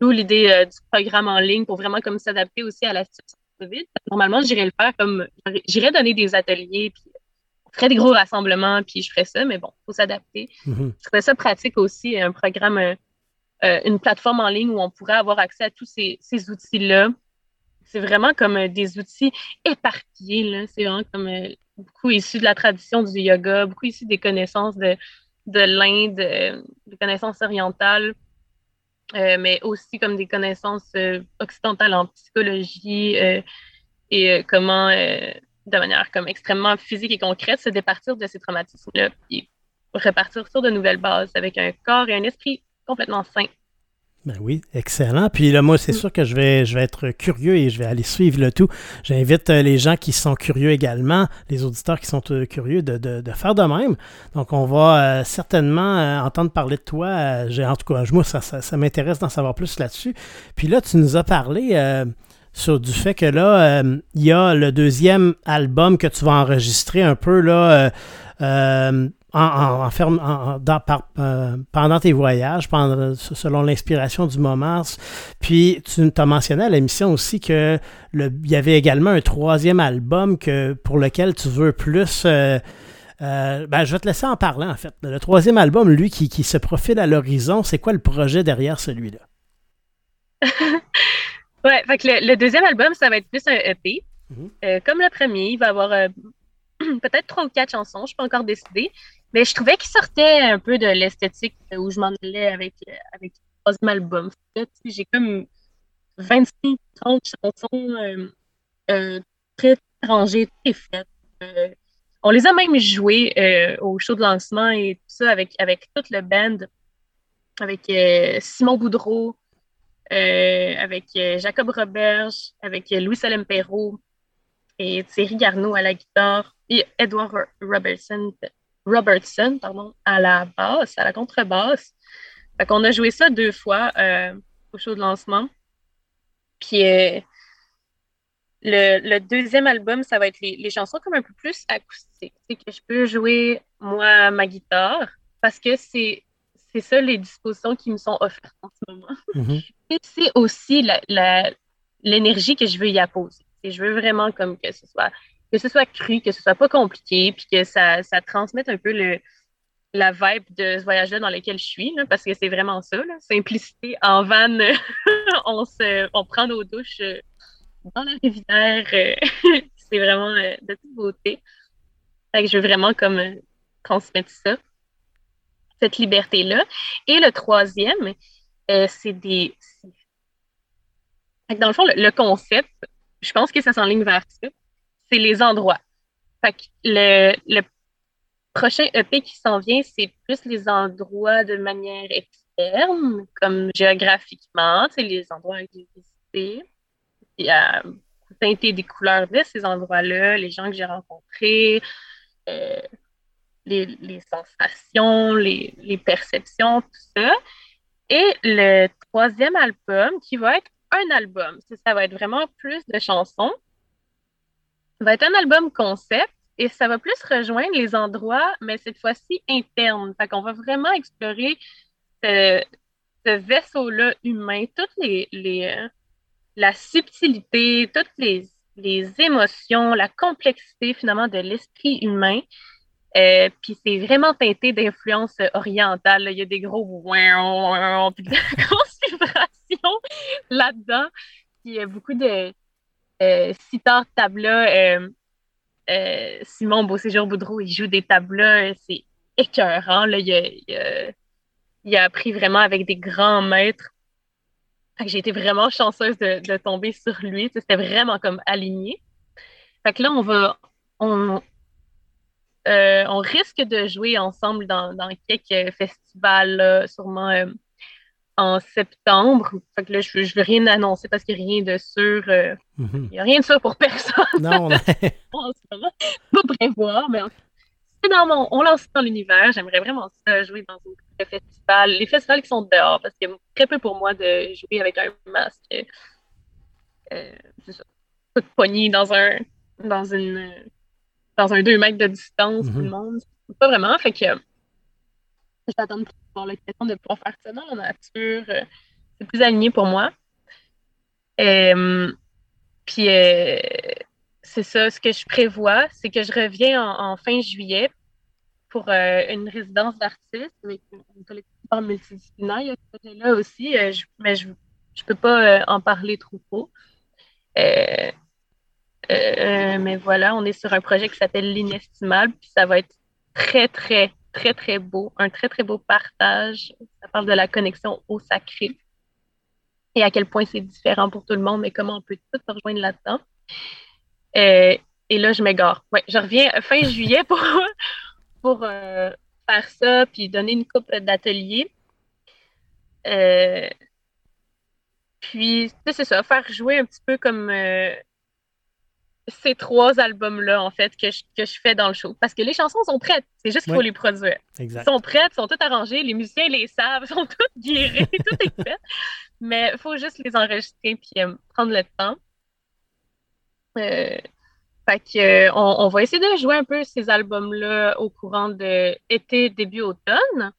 D'où l'idée euh, du programme en ligne pour vraiment comme s'adapter aussi à la situation Normalement, j'irais le faire comme j'irais donner des ateliers, puis on ferait des gros rassemblements, puis je ferais ça, mais bon, il faut s'adapter. Mm-hmm. Je trouvais ça pratique aussi, un programme, euh, euh, une plateforme en ligne où on pourrait avoir accès à tous ces, outils-là. C'est vraiment comme des outils éparpillés. C'est vraiment comme beaucoup issus de la tradition du yoga, beaucoup issus des connaissances de, de l'Inde, des connaissances orientales. Euh, mais aussi comme des connaissances euh, occidentales en psychologie euh, et comment, de manière comme extrêmement physique et concrète, se départir de ces traumatismes-là et repartir sur de nouvelles bases avec un corps et un esprit complètement sains. Ben oui, excellent. Puis là, moi, c'est mm. sûr que je vais, je vais être curieux et je vais aller suivre le tout. J'invite euh, les gens qui sont curieux également, les auditeurs qui sont euh, curieux de, de, faire de même. Donc, on va euh, certainement entendre parler de toi. J'ai, en tout cas, moi, ça, ça, m'intéresse d'en savoir plus là-dessus. Puis là, tu nous as parlé sur du fait que là, il y a le deuxième album que tu vas enregistrer un peu là en, euh, pendant tes voyages, pendant, selon l'inspiration du moment. Puis tu t'as mentionné à l'émission aussi que il y avait également un troisième album que, pour lequel tu veux plus. Euh, euh, ben, je vais te laisser en parler en fait. Le troisième album, lui, qui, se profile à l'horizon, c'est quoi le projet derrière celui-là? [LAUGHS] ouais, fait que le, deuxième album, ça va être plus un EP. Mm-hmm. comme le premier, il va avoir [CLEARS THROAT] peut-être trois ou quatre chansons, je ne suis pas encore décidée. Mais je trouvais qu'il sortait un peu de l'esthétique où je m'en allais avec, avec le troisième album. J'ai comme 25-30 chansons euh, euh, très rangées, très faites. Euh, on les a même jouées au show de lancement et tout ça avec, avec toute le band, avec Simon Boudreau, avec Jacob Roberge, avec Louis-Salem Perrault et Thierry Garneau à la guitare et Edward Robertson Robertson pardon, à la basse, à la contrebasse. Fait qu'on a joué ça deux fois euh, au show de lancement. Puis euh, le, deuxième album, ça va être les, chansons comme un peu plus acoustiques. C'est que je peux jouer, moi, ma guitare, parce que c'est ça les dispositions qui me sont offertes en ce moment. Mm-hmm. [LAUGHS] Et c'est aussi l'énergie que je veux y apposer. Et je veux vraiment comme que ce soit que ce soit cru, que ce soit pas compliqué, puis que ça, ça transmette un peu le, la vibe de ce voyage-là dans lequel je suis, parce que c'est vraiment ça, simplicité en van, [LAUGHS] on, se, on prend nos douches euh, dans la rivière, euh, [LAUGHS] c'est vraiment euh, de toute beauté. Je veux vraiment comme transmettre ça, cette liberté-là. Et le troisième, c'est des... Dans le fond, le, concept, je pense que ça s'enligne vers ça, c'est les endroits. Fait que le, le prochain EP qui s'en vient, c'est plus les endroits de manière externe, comme géographiquement, c'est les endroits que j'ai visités. Il y a teinté des couleurs de ces endroits-là, les gens que j'ai rencontrés, euh, les, sensations, les, les, perceptions, tout ça. Et le troisième album, qui va être un album, ça va être vraiment plus de chansons, va être un album concept et ça va plus rejoindre les endroits, mais cette fois-ci internes. Fait qu'on va vraiment explorer ce, vaisseau-là humain, toutes les, euh, la subtilité, toutes les, les, émotions, la complexité finalement de l'esprit humain. Euh, puis c'est vraiment teinté d'influence orientale. Il y a des gros puis grosses [LAUGHS] vibrations là-dedans. Puis il y a beaucoup de euh, sitar tabla. Euh, euh, Simon Beauséjour-Boudreau, il joue des tableaux, c'est écœurant. Il, a, appris vraiment avec des grands maîtres. j'ai été vraiment chanceuse de, tomber sur lui. C'était vraiment comme aligné. Fait que là, on va. On, risque de jouer ensemble dans, quelques festivals, sûrement en septembre. Fait que là, je ne veux rien annoncer parce qu'il n'y a rien de sûr. Euh, mhm. Il n'y a rien de sûr pour personne. Non, on [LAUGHS] pas prévoir, mais c'est dans mon. On lance dans l'univers. J'aimerais vraiment ça, jouer dans un festival. Les festivals qui sont dehors, parce qu'il y a très peu pour moi de jouer avec un masque. Euh, c'est ça. Tout pogné dans un. dans une. dans un 2 mètres de distance, tout le mhm. monde. Pas vraiment. Fait que je vais attendre pour avoir l'occasion de pouvoir faire ça dans la nature. Euh, c'est plus aligné pour moi. Euh, puis, euh, c'est ça, ce que je prévois, c'est que je reviens en, fin juillet pour une résidence d'artiste avec une collectif multidisciplinaire. Il y a ce projet-là aussi, mais je ne peux pas en parler trop tôt. mais voilà, on est sur un projet qui s'appelle L'inestimable, puis ça va être très, très, très, très beau, un très, très beau partage. Ça parle de la connexion au sacré et à quel point c'est différent pour tout le monde, mais comment on peut tout se rejoindre là-dedans. Euh, et là, je m'égare. Ouais, je reviens fin juillet pour, [LAUGHS] pour euh, faire ça, puis donner une coupe d'atelier. Euh, puis, c'est ça, faire jouer un petit peu comme ces trois albums-là, en fait, que je, que je, fais dans le show. Parce que les chansons sont prêtes. C'est juste qu'il faut les produire. Exact. Elles sont prêtes, sont toutes arrangées. Les musiciens les savent, [LAUGHS] sont toutes guéries, tout est fait. Mais il faut juste les enregistrer puis euh, prendre le temps. Euh, fait que, euh, on, va essayer de jouer un peu ces albums-là au courant de été, début automne.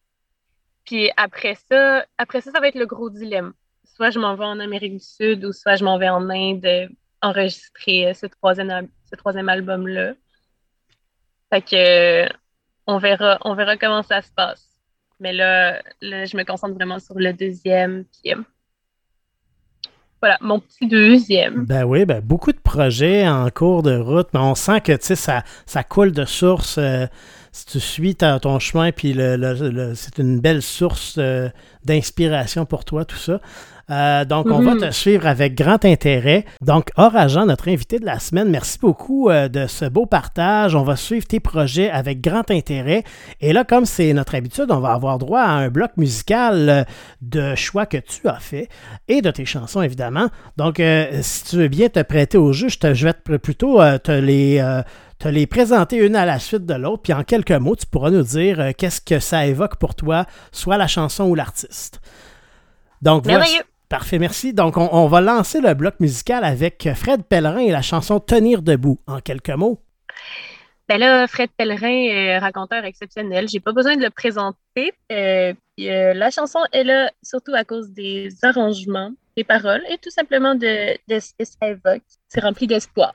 Puis après ça, après ça, ça va être le gros dilemme. Soit je m'en vais en Amérique du Sud ou soit je m'en vais en Inde enregistrer euh, ce troisième, album-là. Fait que on verra, on verra comment ça se passe. Mais là, je me concentre vraiment sur le deuxième. Euh, voilà, mon petit deuxième. Ben oui, ben beaucoup de projets en cours de route, mais on sent que ça, ça coule de source. Euh, si tu suis ton chemin, puis le, c'est une belle source d'inspiration pour toi, tout ça. Euh, donc, on va mhm. te suivre avec grand intérêt. Donc, Orageant, notre invité de la semaine, merci beaucoup euh, de ce beau partage. On va suivre tes projets avec grand intérêt. Et là, comme c'est notre habitude, on va avoir droit à un bloc musical euh, de choix que tu as fait et de tes chansons, évidemment. Donc, si tu veux bien te prêter au jeu, je, te, je vais plutôt te les te les présenter une à la suite de l'autre, puis en quelques mots, tu pourras nous dire qu'est-ce que ça évoque pour toi, soit la chanson ou l'artiste. Donc, Parfait, merci. Donc, on, va lancer le bloc musical avec Fred Pellerin et la chanson Tenir debout. En quelques mots. Ben là, Fred Pellerin est raconteur exceptionnel. J'ai pas besoin de le présenter. Euh, euh, la chanson est là surtout à cause des arrangements, des paroles et tout simplement de, de ce que ça évoque. C'est rempli d'espoir.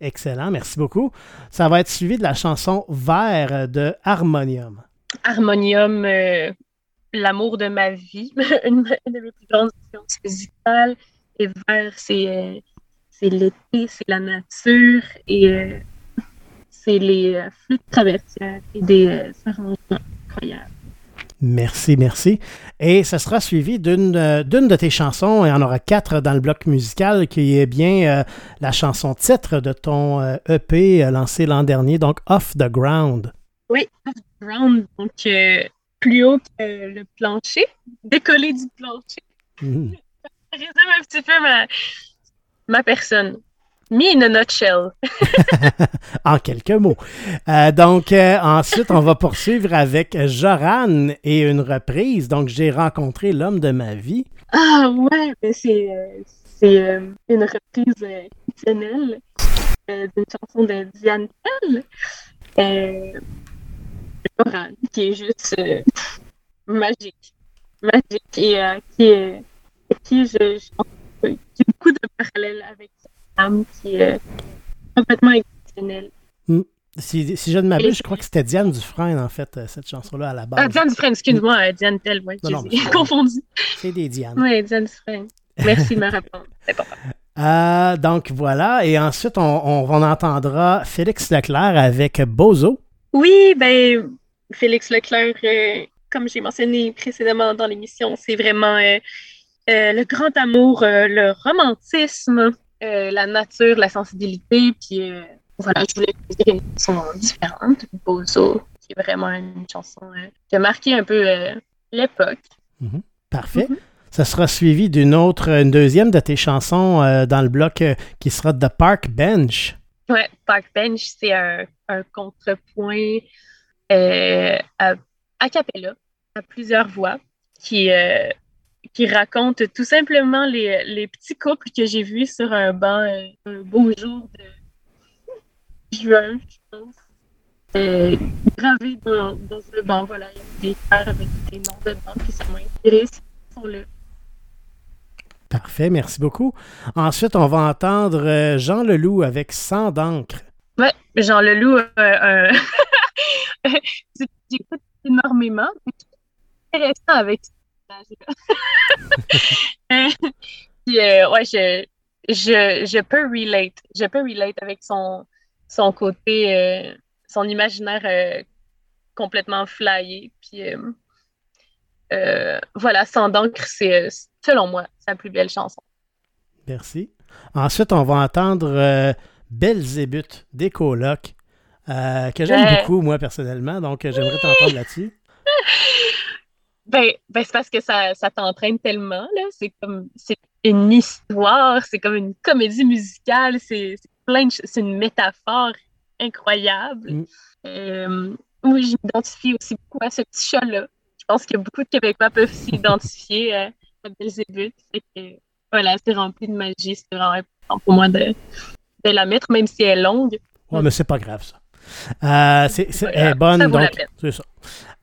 Excellent, merci beaucoup. Ça va être suivi de la chanson Vert de Harmonium. Harmonium, L'amour de ma vie, [LAUGHS] une, de mes plus grandes influences musicales. Et Vert, c'est l'été, c'est la nature et c'est les flûtes traversières et des arrangements incroyables. Merci, merci. Et ce sera suivi d'une de tes chansons, et on aura quatre dans le bloc musical, qui est bien la chanson titre de ton EP lancé l'an dernier, donc Off the Ground. Oui, Off the Ground, donc plus haut que le plancher, décoller du plancher. Mmh. Ça résume un petit peu ma, ma personne. Me in a nutshell. [LAUGHS] en quelques mots. Euh, donc, euh, ensuite, on va poursuivre avec Joran et une reprise. Donc, j'ai rencontré l'homme de ma vie. Ah, ouais, c'est, c'est une reprise exceptionnelle d'une chanson de Diane Tell qui est juste euh, magique. Magique et euh, qui, est, qui je, j'ai beaucoup de parallèles avec femme qui est complètement exceptionnelle. Hmm. Si, si, je ne m'abuse, je crois que c'était Diane Dufresne, en fait, euh, cette chanson-là, à la base. Ah, Diane Dufresne, excuse-moi, Diane Tell, moi, j'ai confondu. C'est des Diane. Oui, Diane Dufresne. Merci de me répondre. [LAUGHS] C'est pas euh, donc voilà, et ensuite on, on, on, entendra Félix Leclerc avec Bozo. Oui, ben Félix Leclerc, euh, comme j'ai mentionné précédemment dans l'émission, c'est vraiment euh, euh, le grand amour, le romantisme, la nature, la sensibilité. Puis voilà, je voulais dire une chanson différente, Bozo, qui est vraiment une chanson qui a marqué un peu l'époque. Mhm. Parfait. Mhm. Ça sera suivi d'une autre, une deuxième de tes chansons dans le bloc qui sera The Park Bench. Ouais, Park Bench, c'est un, un contrepoint euh, à, a cappella, à plusieurs voix, qui, euh, qui raconte tout simplement les, les petits couples que j'ai vus sur un banc euh, un beau jour de juin, je pense. Euh, gravés dans, dans le banc, voilà, il y a des cœurs avec des noms de banc qui sont inspirés, sont là. Parfait, merci beaucoup. Ensuite, on va entendre Jean Leloup avec Sans d'encre. Ouais, Jean Leloup, euh, [LAUGHS] J'écoute énormément. C'est intéressant avec [LAUGHS] Puis, euh, ouais, je, je, je, peux relate. Je peux relate avec son, son côté, euh, son imaginaire euh, complètement flyé. Puis, voilà, Sans d'encre, c'est, selon moi, sa plus belle chanson. Merci. Ensuite, on va entendre Belzébuth des colocs. Euh, que j'aime beaucoup, moi, personnellement. Donc, euh, j'aimerais t'entendre là-dessus. [LAUGHS] Ben, ben c'est parce que ça, ça t'entraîne tellement, là. C'est comme, c'est une histoire, c'est comme une comédie musicale, c'est plein c'est une métaphore incroyable. Mm. Euh, oui, je m'identifie aussi beaucoup à ce petit chat-là. Je pense que beaucoup de Québécois peuvent [LAUGHS] s'identifier à, Belzébuth. voilà, c'est rempli de magie. C'est vraiment important pour moi de, de la mettre, même si elle est longue. Ouais, mais c'est pas grave, ça. Euh, c'est, elle est bonne, donc c'est ça.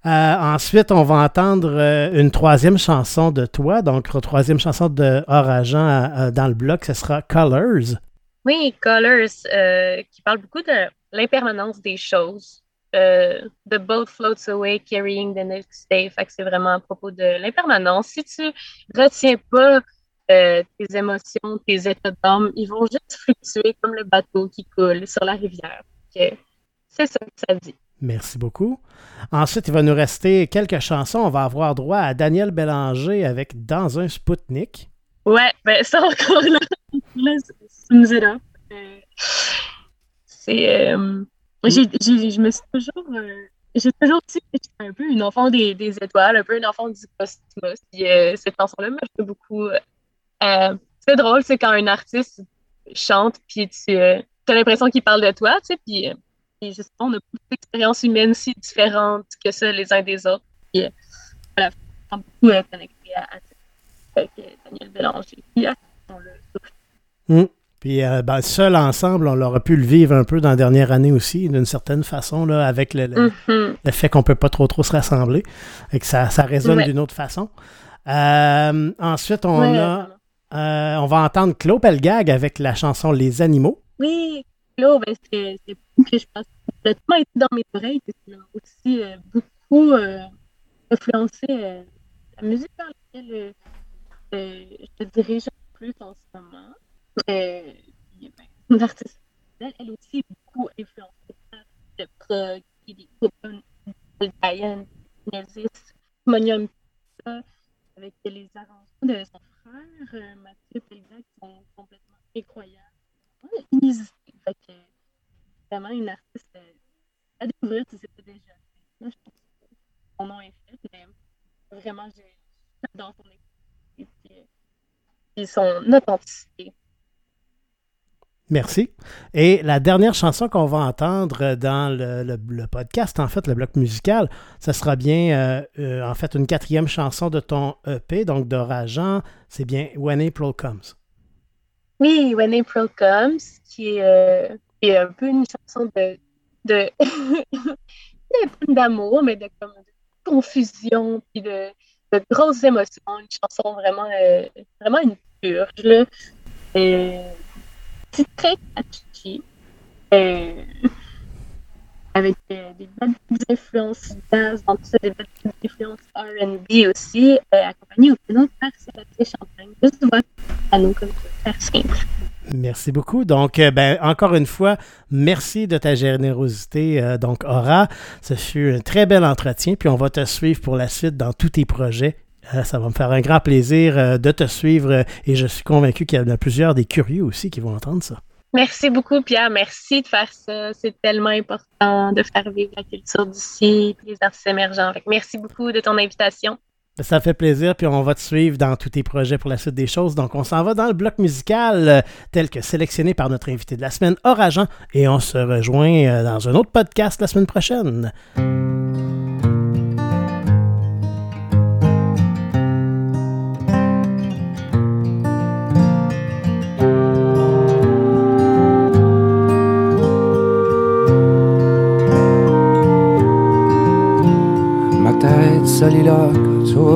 Euh, ensuite, on va entendre euh, une troisième chanson de toi, donc troisième chanson de Orageant dans le bloc, ce sera Colors. Oui, Colors, qui parle beaucoup de l'impermanence des choses. the boat floats away, carrying the next day. Fait c'est vraiment à propos de l'impermanence. Si tu retiens pas tes émotions, tes états d'âme, ils vont juste fluctuer comme le bateau qui coule sur la rivière. C'est ça que ça dit. Merci beaucoup. Ensuite, il va nous rester quelques chansons. On va avoir droit à Daniel Bélanger avec Dans un Spoutnik. Ouais, ben ça encore là, là c'est. Euh, je me suis toujours. Euh, j'ai toujours dit que j'étais un peu une enfant des, étoiles, un peu une enfant du cosmos. Euh, cette chanson-là m'a fait beaucoup. c'est drôle, c'est quand un artiste chante, puis tu as l'impression qu'il parle de toi, tu sais, puis et justement, on a beaucoup d'expériences humaines si différentes que ça les uns des autres. Puis, euh, voilà, on beaucoup euh, connecté à, à, Daniel Bélanger. Puis, on le mmh. Puis, euh, ben, seul ensemble, on aurait pu le vivre un peu dans la dernière année aussi, d'une certaine façon, là, avec le, le, mm-hmm. fait qu'on ne peut pas trop trop se rassembler et que ça, ça résonne d'une autre façon. Euh, ensuite, on a, euh, on va entendre Claude Pelgag avec la chanson Les Animaux. Oui, Claude, ben, c'est que je pense complètement été dans mes oreilles, parce qu'il a aussi euh, beaucoup beaucoup influencé la musique par laquelle je te dirige plus en ce moment. Euh, ben, l'artiste, elle aussi, beaucoup influencée par le prog, des groupes Diane, Monium, avec les arrangements de son frère, euh, Mathieu Pelga, qui sont complètement incroyables. Inusité. Fait que, vraiment une artiste euh, à découvrir si c'était déjà fait. Là, je pense que son nom est fait, mais vraiment, j'adore son équipe et, et son authenticité. Merci. Et la dernière chanson qu'on va entendre dans le, podcast, en fait, le bloc musical, ce sera bien, euh, euh, en fait, une quatrième chanson de ton EP, donc d'Orageant. C'est bien When April Comes. Oui, When April Comes, qui est, euh, un peu une chanson de. de [LAUGHS] d'amour, mais de, comme, confusion, puis de, de, grosses émotions. Une chanson vraiment, vraiment une purge. Là. Et c'est très catchy. Euh, avec des influences jazz, dans tout ça, des bonnes influences RB aussi, euh, accompagnées au piano par Sébastien Champagne. Juste voir nous comme simple. Merci beaucoup. Donc, euh, ben, encore une fois, merci de ta générosité, euh, donc Aura. Ce fut un très bel entretien, puis on va te suivre pour la suite dans tous tes projets. Euh, ça va me faire un grand plaisir de te suivre et je suis convaincu qu'il y en a plusieurs des curieux aussi qui vont entendre ça. Merci beaucoup, Pierre. Merci de faire ça. C'est tellement important de faire vivre la culture d'ici, les artistes émergents. Merci beaucoup de ton invitation. Ça fait plaisir, puis on va te suivre dans tous tes projets pour la suite des choses. Donc, on s'en va dans le bloc musical euh, tel que sélectionné par notre invité de la semaine, Orageant, et on se rejoint euh, dans un autre podcast la semaine prochaine.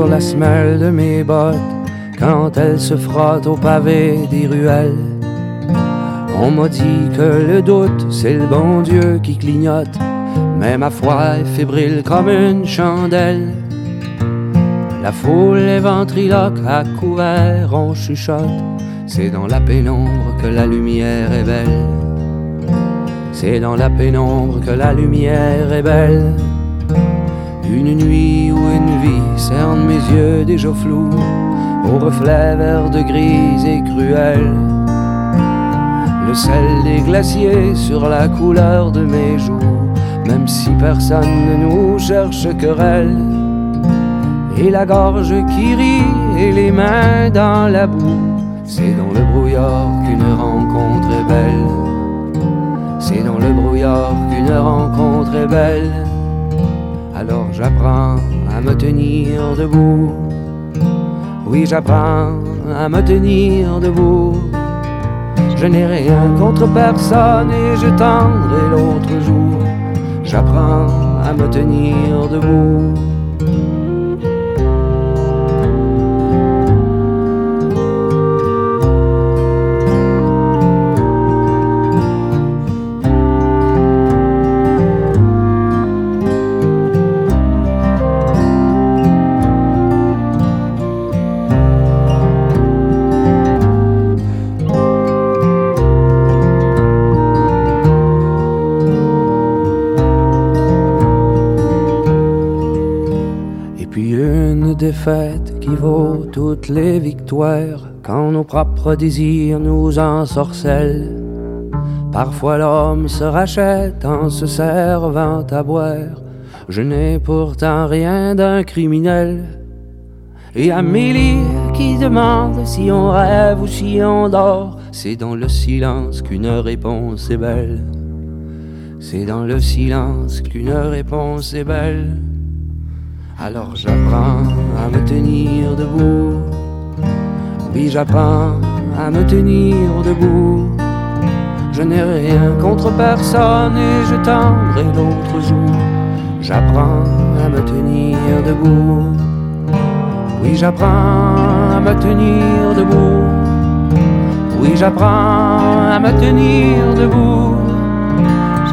La semelle de mes bottes quand elles se frottent au pavé des ruelles. On m'a dit que le doute, c'est le bon Dieu qui clignote, mais ma foi est fébrile comme une chandelle. La foule est ventriloque, à couvert on chuchote, c'est dans la pénombre que la lumière est belle. C'est dans la pénombre que la lumière est belle. Une nuit ou une vie cerne mes yeux déjà flous au reflet vert de grise et cruel. Le sel des glaciers sur la couleur de mes joues, même si personne ne nous cherche querelle. Et la gorge qui rit et les mains dans la boue, c'est dans le brouillard qu'une rencontre est belle. C'est dans le brouillard qu'une rencontre est belle j'apprends à me tenir debout. Oui, j'apprends à me tenir debout. Je n'ai rien contre personne et je tendrai l'autre jour. J'apprends à me tenir debout. Les victoires quand nos propres désirs nous ensorcellent. Parfois l'homme se rachète en se servant à boire. Je n'ai pourtant rien d'un criminel. Et Amélie qui demande si on rêve ou si on dort, c'est dans le silence qu'une réponse est belle. C'est dans le silence qu'une réponse est belle. Alors j'apprends à me tenir debout. Oui, j'apprends à me tenir debout. Je n'ai rien contre personne et je tendrai l'autre jour. J'apprends à me tenir debout. Oui, j'apprends à me tenir debout. Oui, j'apprends à me tenir debout.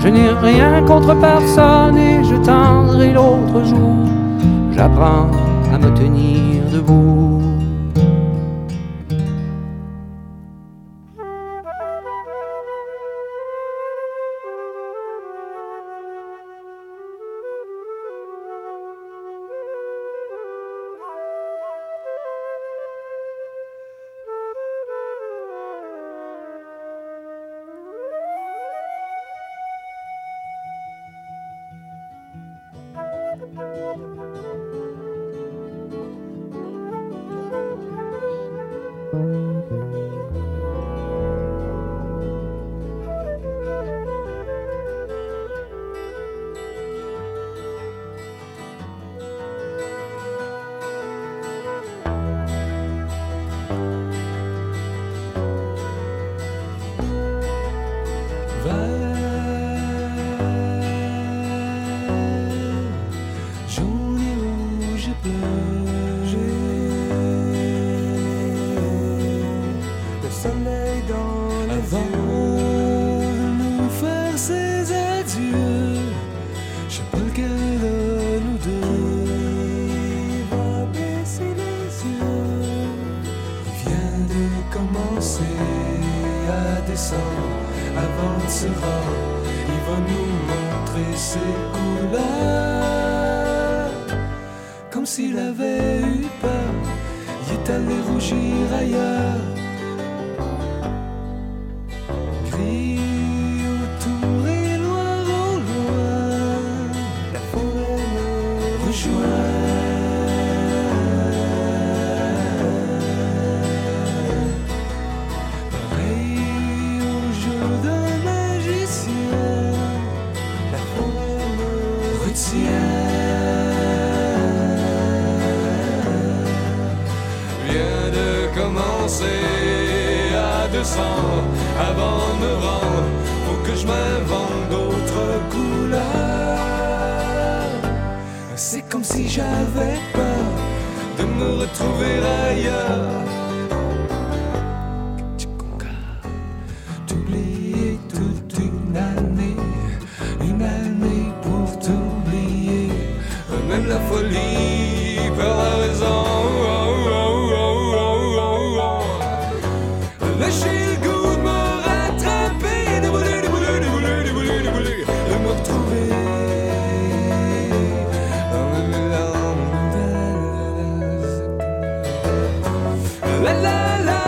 Je n'ai rien contre personne et je tendrai l'autre jour. J'apprends à me tenir debout. la la la.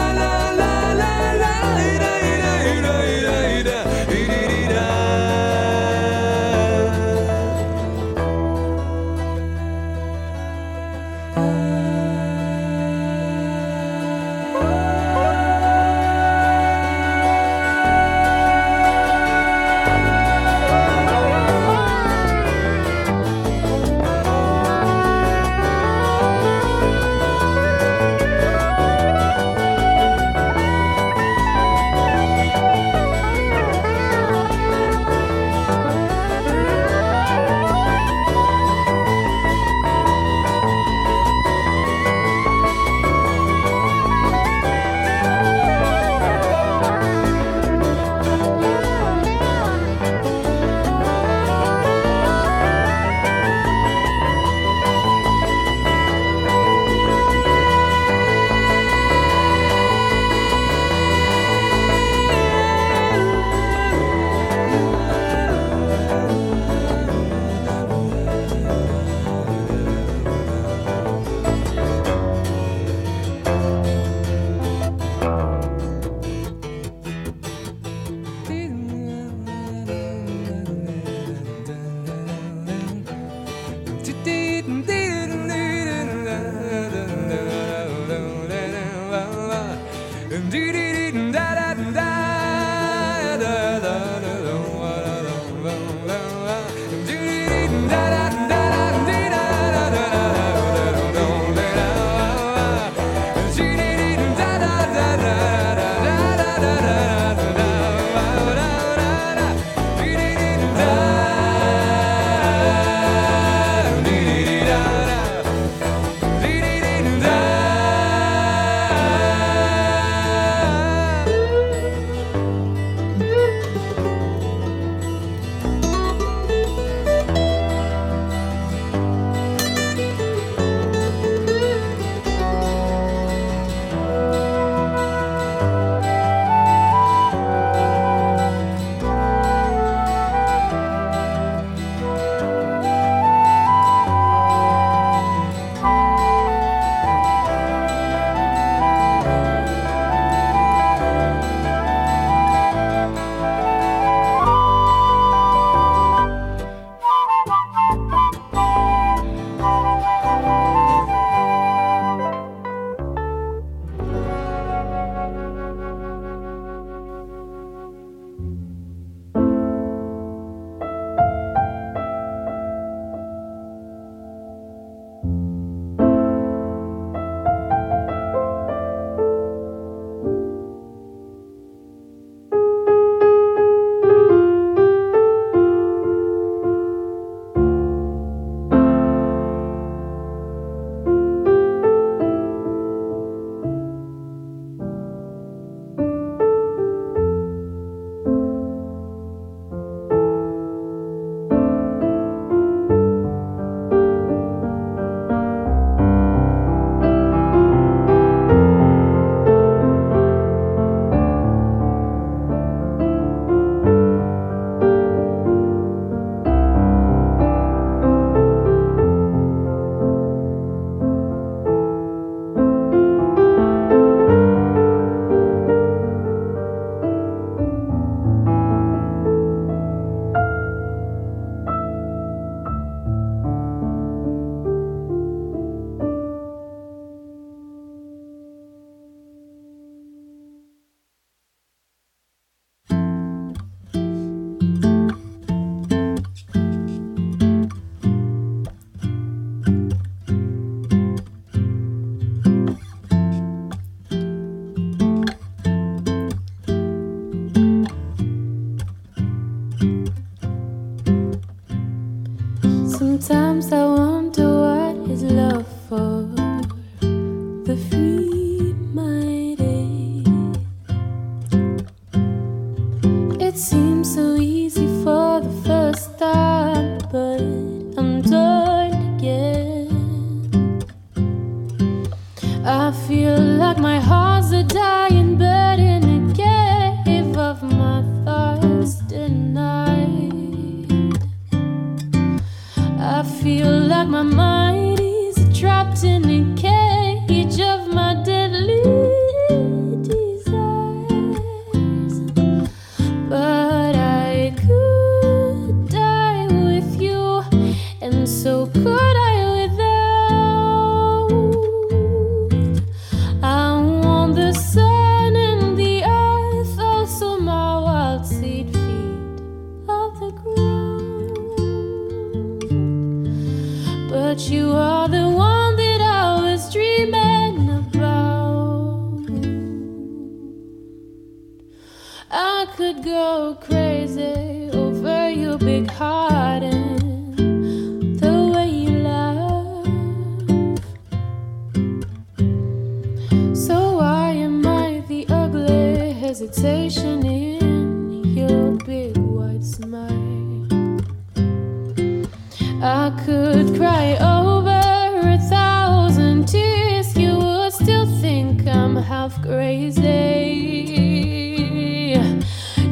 Half crazy.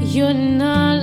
You're not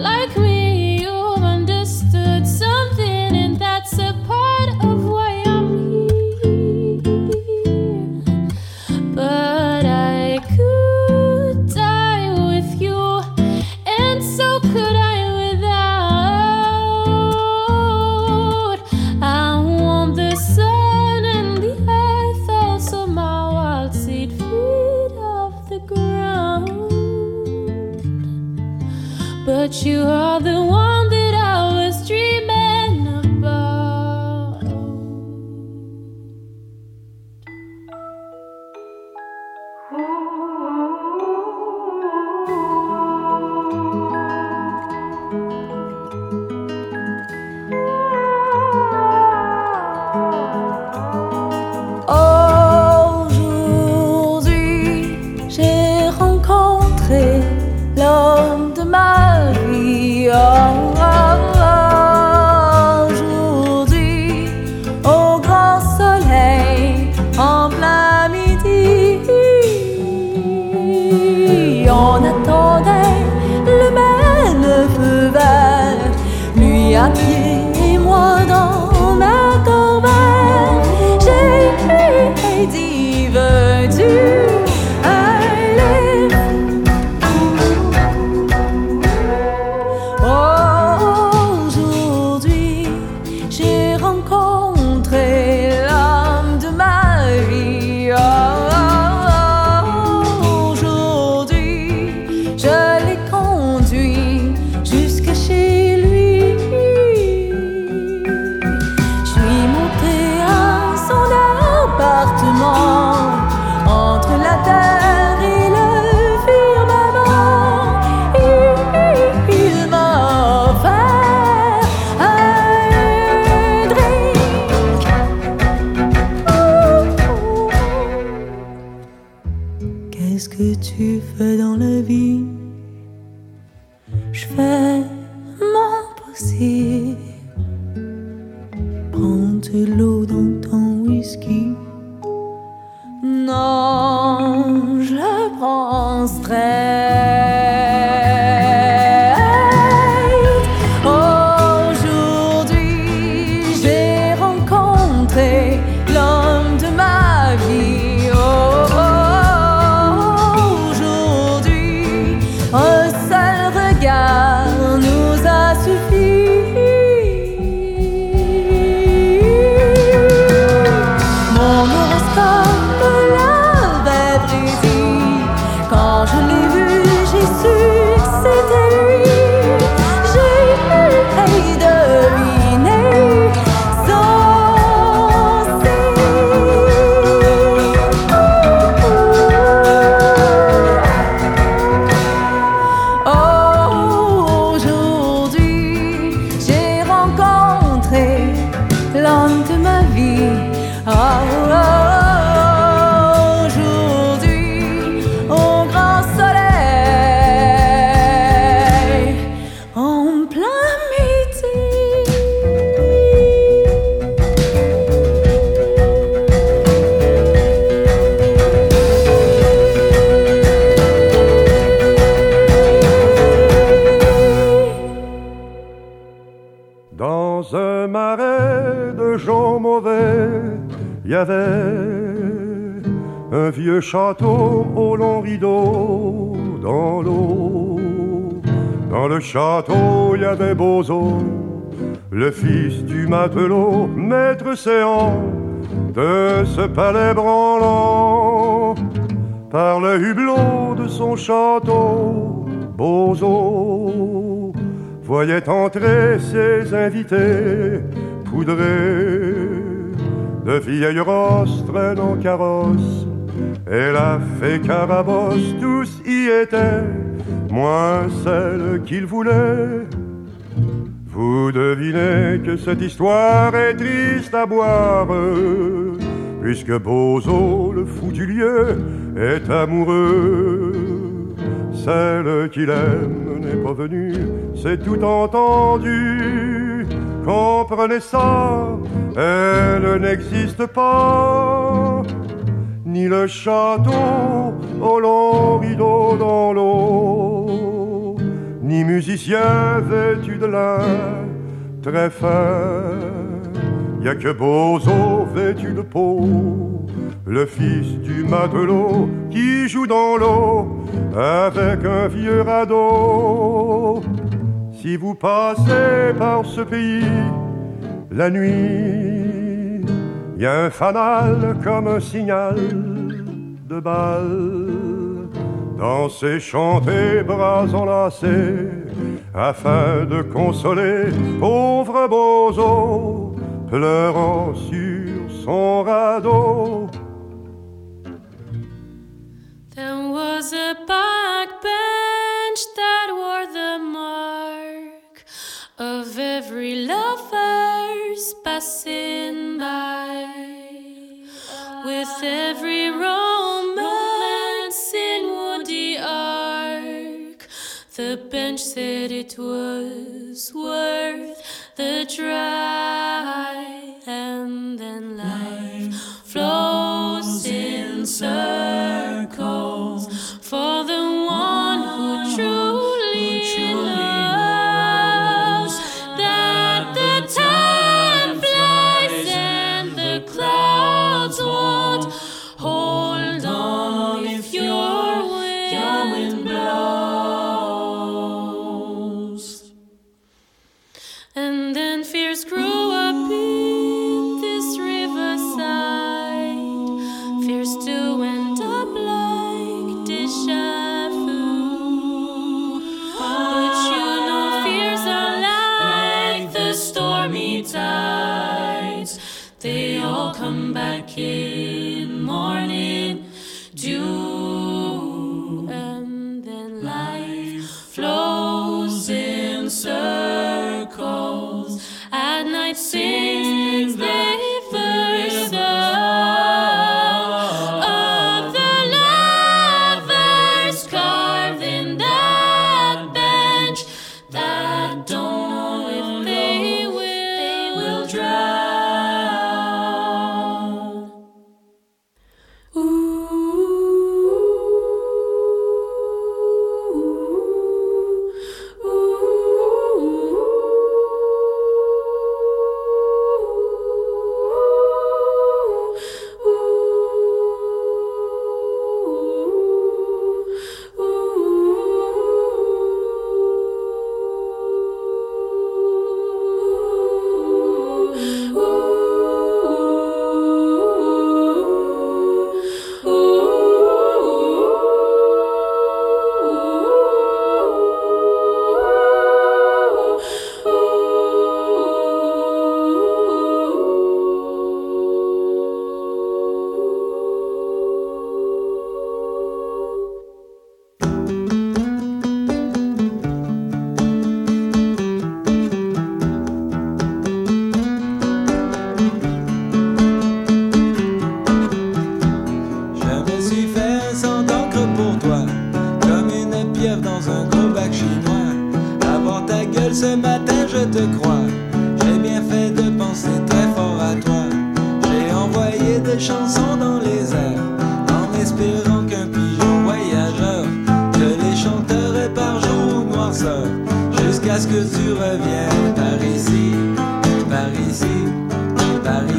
avait Bozo, le fils du matelot, maître séant de ce palais branlant. Par le hublot de son château, Bozo voyait entrer ses invités poudrés de vieilles rosses traînant carrosse et la fée Carabosse, tous y étaient, moins celle qu'il voulait. Vous devinez que cette histoire est triste à boire, puisque Bozo, le fou du lieu, est amoureux. Celle qu'il aime n'est pas venue, c'est tout entendu. Comprenez ça, elle n'existe pas ni le château au long rideau dans l'eau, ni musicien vêtu de lin très fin. A que Bozo vêtu de peau, le fils du matelot qui joue dans l'eau avec un vieux radeau. Si vous passez par ce pays la nuit, y a un fanal comme un signal de balle. Danser, chanter, bras enlacés, afin de consoler pauvre Bozo, pleurant sur son radeau. There was a that wore the mark of every lover's passing by. With every said it was worth the drive.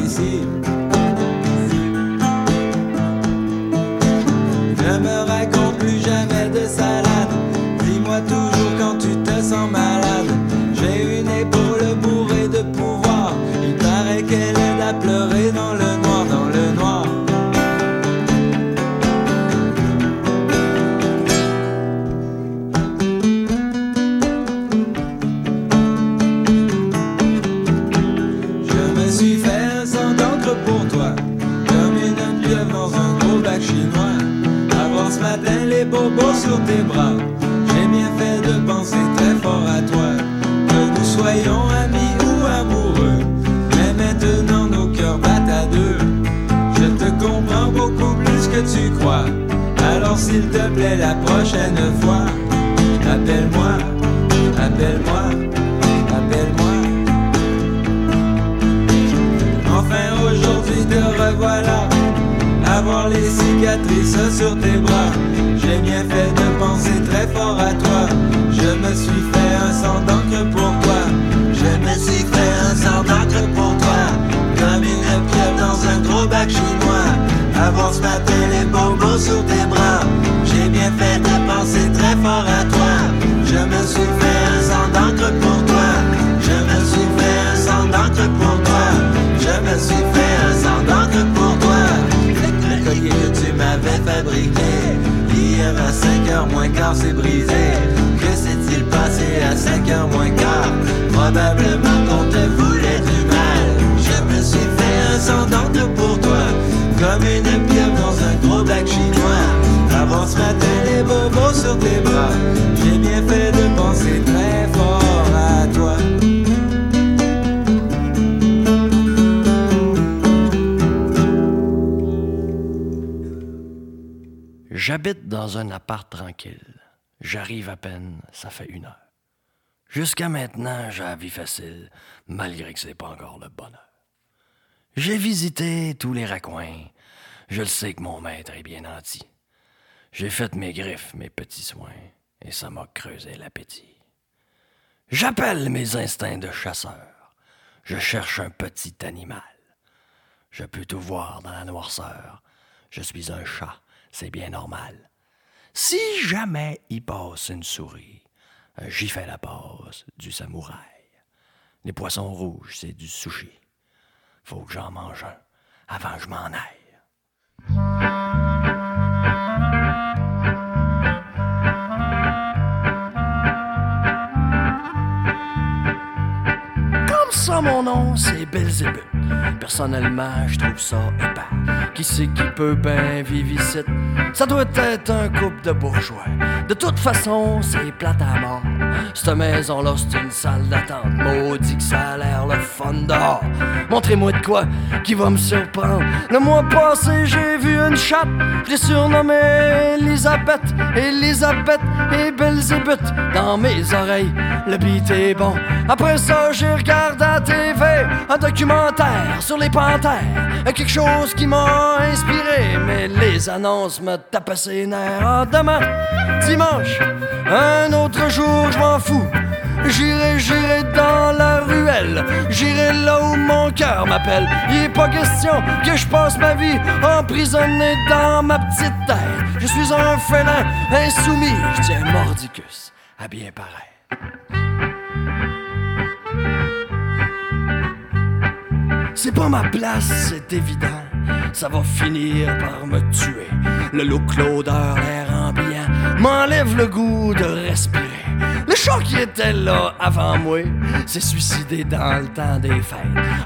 Par Jusqu'à maintenant, j'ai la vie facile, malgré que c'est pas encore le bonheur. J'ai visité tous les raccoins. Je le sais que mon maître est bien nanti. J'ai fait mes griffes, mes petits soins, et ça m'a creusé l'appétit. J'appelle mes instincts de chasseur. Je cherche un petit animal. Je peux tout voir dans la noirceur. Je suis un chat, c'est bien normal. Si jamais il passe une souris, j'y fais la passe du samouraï. Les poissons rouges, c'est du sushi. Faut que j'en mange un avant que je m'en aille. Mon nom, c'est Belzébuth. Personnellement, je trouve ça épais. Qui c'est qui peut bien vivre ici? Ça doit être un couple de bourgeois. De toute façon, c'est plate à mort. Cette maison-là, c'est une salle d'attente. Maudit que ça a l'air le fun dehors. Montrez-moi de quoi qui va me surprendre. Le mois passé, j'ai vu une chatte. Je l'ai surnommée Elisabeth. Elisabeth et Belzébuth dans mes oreilles. Le beat est bon. Après ça, j'ai regardé TV un documentaire sur les panthères. Quelque chose qui m'a inspiré, mais les annonces me tapaient ses nerfs. Ah, demain, dimanche, un autre jour, je m'en fous. J'irai, j'irai dans la ruelle, j'irai là où mon cœur m'appelle. Il est pas question que je passe ma vie emprisonné dans ma petite tête. Je suis un félin insoumis, je tiens mordicus à bien paraître. C'est pas ma place, c'est évident. Ça va finir par me tuer. Le look, l'odeur, l'air ambiant m'enlève le goût de respirer. Le chat qui était là avant moi s'est suicidé dans le temps des fêtes.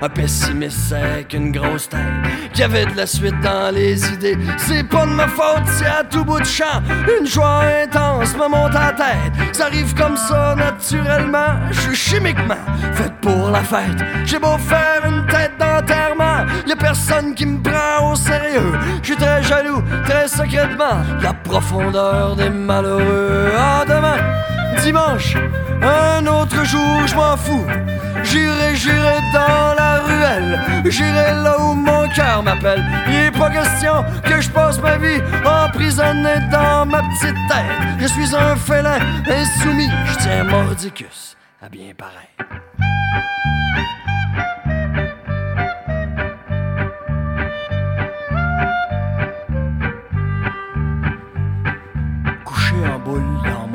Un pessimiste avec une grosse tête qui avait de la suite dans les idées. C'est pas de ma faute si à tout bout de champ une joie intense me monte à la tête. Ça arrive comme ça naturellement. Je suis chimiquement fait pour la fête. J'ai beau faire une tête d'enterrement, y a personne qui me prend au sérieux. Je suis très jaloux, très secrètement, la profondeur des malheureux. Ah, demain, dimanche, un autre jour, je m'en fous. J'irai, j'irai dans la ruelle, j'irai là où mon cœur m'appelle. Il est pas question que je passe ma vie emprisonné dans ma petite tête. Je suis un félin insoumis, je tiens mordicus à bien pareil.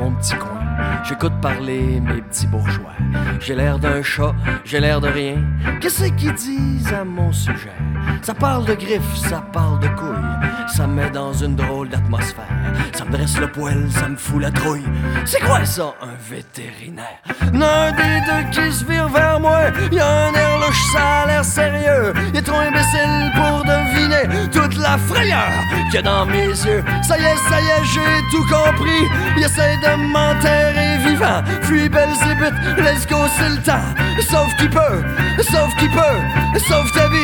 Mon petit coin, j'écoute parler mes petits bourgeois. J'ai l'air d'un chat, j'ai l'air de rien. Qu'est-ce qu'ils disent à mon sujet? Ça parle de griffes, ça parle de couilles. Ça me met dans une drôle d'atmosphère. Ça me dresse le poil, ça me fout la trouille. C'est quoi ça, un vétérinaire? L'un des deux qui se vire vers moi, y a un air ça a l'air sérieux. Il est trop imbécile pour deviner toute la frayeur qu'il y a dans mes yeux. Ça y est, ça y est, j'ai tout compris. Il de m'enterrer vivant. Fuis Belzébuth, let's go, c'est le temps. Sauf qui peut, sauf qui peut, sauf ta vie.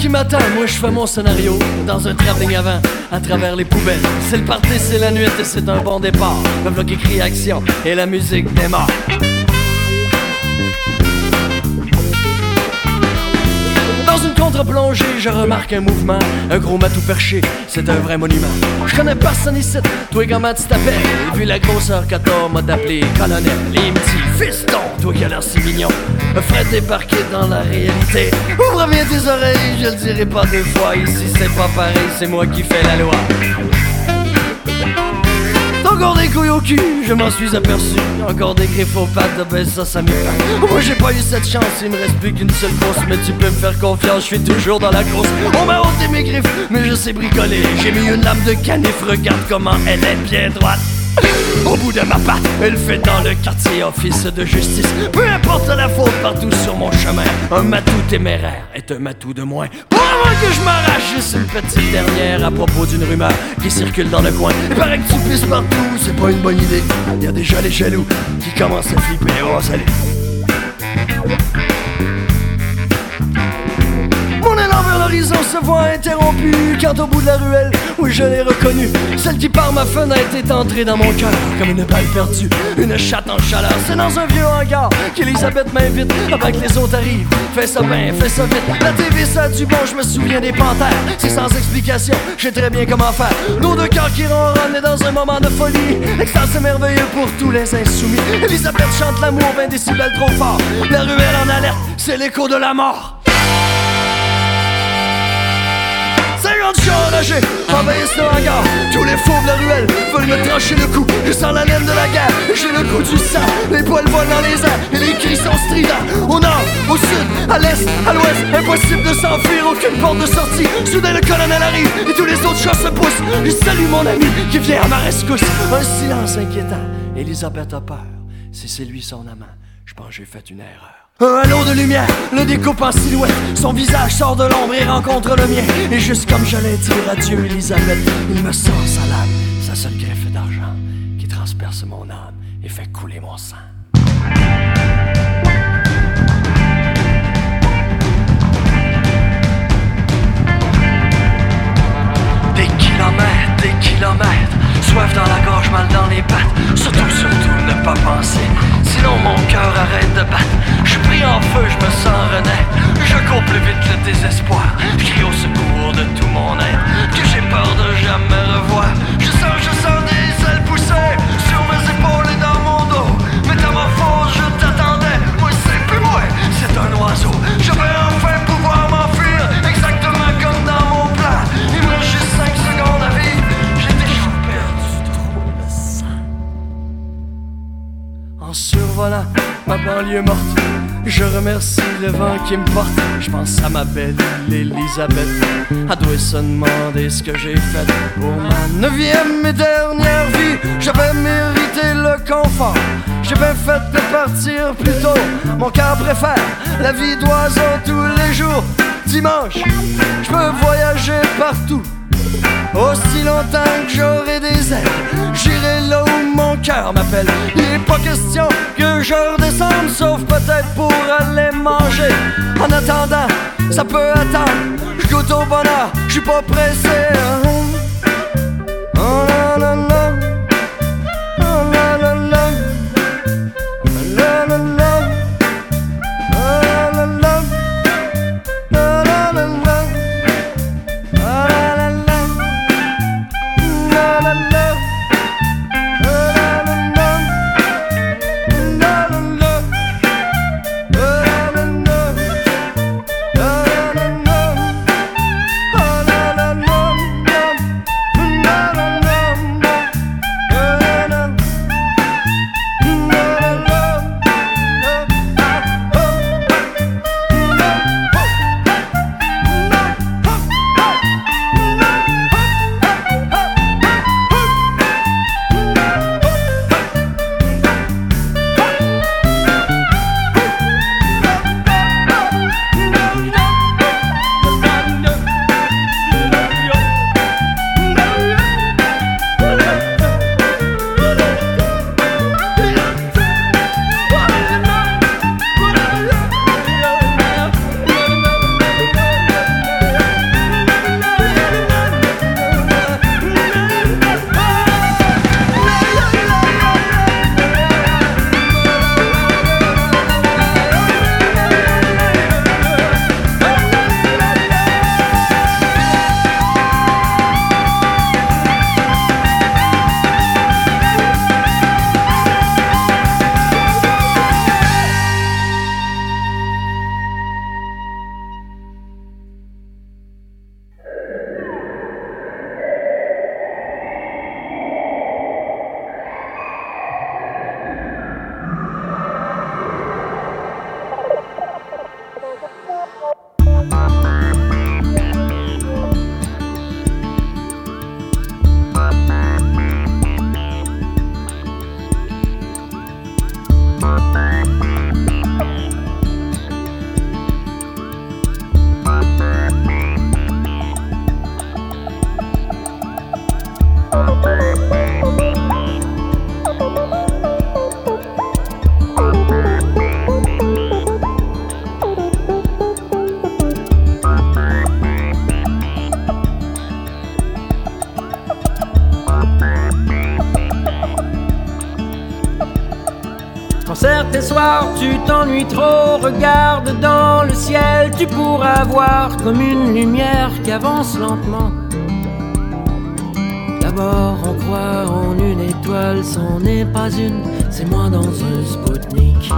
Qui m'attend, moi je fais mon scénario dans un travelling avant, à travers les poubelles. C'est le party, c'est la nuit et c'est un bon départ. Le bloc écrit action et la musique démarre. Contre-plongée, je remarque un mouvement, un gros matou perché, c'est un vrai monument. Je connais personne ici, toi comment tu t'appelles vu la grosseur t'as, m'a d'appeler colonel. Les petits fiston, toi qui as l'air si mignon. Fred débarqué dans la réalité. Ouvre bien tes oreilles, je le dirai pas deux fois. Ici c'est pas pareil, c'est moi qui fais la loi. Encore des couilles au cul, je m'en suis aperçu. Encore des griffes aux pattes, ben ça, ça m'étonne. Moi j'ai pas eu cette chance, il me reste plus qu'une seule course. Mais tu peux me faire confiance, je suis toujours dans la course. On m'a ôté mes griffes, mais je sais bricoler. J'ai mis une lame de canif, regarde comment elle est bien droite. Au bout de ma patte, elle fait dans le quartier office de justice. Peu importe la faute partout sur mon chemin, un matou téméraire un matou de moins. Pour avant que je m'arrache, une petite dernière à propos d'une rumeur qui circule dans le coin. Il paraît que tu pisses partout, c'est pas une bonne idée. Il y a déjà les jaloux qui commencent à flipper. Oh, salut! L'horizon se voit interrompu quand au bout de la ruelle, oui je l'ai reconnue, celle qui par ma fenêtre est entrée dans mon cœur comme une balle perdue, une chatte en chaleur. C'est dans un vieux hangar qu'Elisabeth m'invite avant que les autres arrivent. Fais ça bien, fais ça vite. La TV ça a du bon, je me souviens des panthères. C'est sans explication, je sais très bien comment faire. Nos deux cœurs qui ronronnent dans un moment de folie. L'extase est merveilleux pour tous les insoumis. Elisabeth chante l'amour 20 décibels trop fort. La ruelle en alerte, c'est l'écho de la mort. 50 chats enragés envahissent le hangar Tous les faux de la ruelle veulent me trancher le cou. Je sens la laine de la guerre, j'ai le goût du sang. Les poils volent dans les airs et les cris sont stridents. Au nord, au sud, à l'est, à l'ouest Impossible de s'enfuir, aucune porte de sortie. Soudain le colonel arrive et tous les autres chats se poussent. Je salue mon ami qui vient à ma rescousse. Un silence inquiétant, Elisabeth a peur. Si c'est lui son amant, je pense que j'ai fait une erreur un halo de lumière le découpe en silhouette. Son visage sort de l'ombre et rencontre le mien. Et juste comme j'allais dire adieu, Elisabeth, il me sort sa lame, sa seule greffe d'argent qui transperce mon âme et fait couler mon sang. Des kilomètres, des kilomètres, soif dans la gorge, mal dans les pattes. Surtout, surtout, ne pas penser. Sinon, mon cœur arrête de battre. Je suis pris en feu, je me sens renaître. Je cours plus vite le désespoir. Je crie au secours de tout mon être. Que j'ai peur de jamais revoir. Je sens, je sens des ailes pousser sur mes épaules Survolant ma banlieue morte, je remercie le vent qui me porte. Je pense à ma belle Elisabeth. Doit se demander ce que j'ai fait pour ma neuvième et dernière vie. J'avais mérité le confort. Bien fait de partir plus tôt. Mon cœur préfère la vie d'oiseau tous les jours. Dimanche, je peux voyager partout. Aussi longtemps que j'aurai des ailes, j'irai là où mon cœur m'appelle. Il est pas question que je redescende, sauf peut-être pour aller manger. En attendant, ça peut attendre. Je goûte au bonheur, je suis pas pressé. Tu t'ennuies trop, regarde dans le ciel, tu pourras voir comme une lumière qui avance lentement. D'abord on croit en une étoile, c'en est pas une, c'est moi dans un Spoutnik.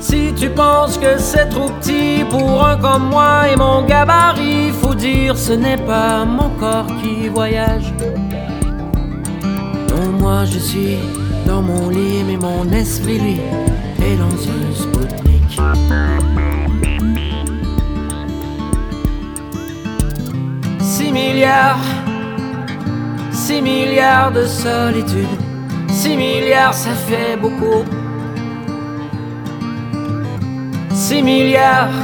Si tu penses que c'est trop petit pour un comme moi et mon gabarit, faut dire ce n'est pas mon corps qui voyage. Moi je suis dans mon lit, mais mon esprit lui est dans un Spoutnik. Six milliards, six milliards de solitude, six milliards ça fait beaucoup. Six milliards,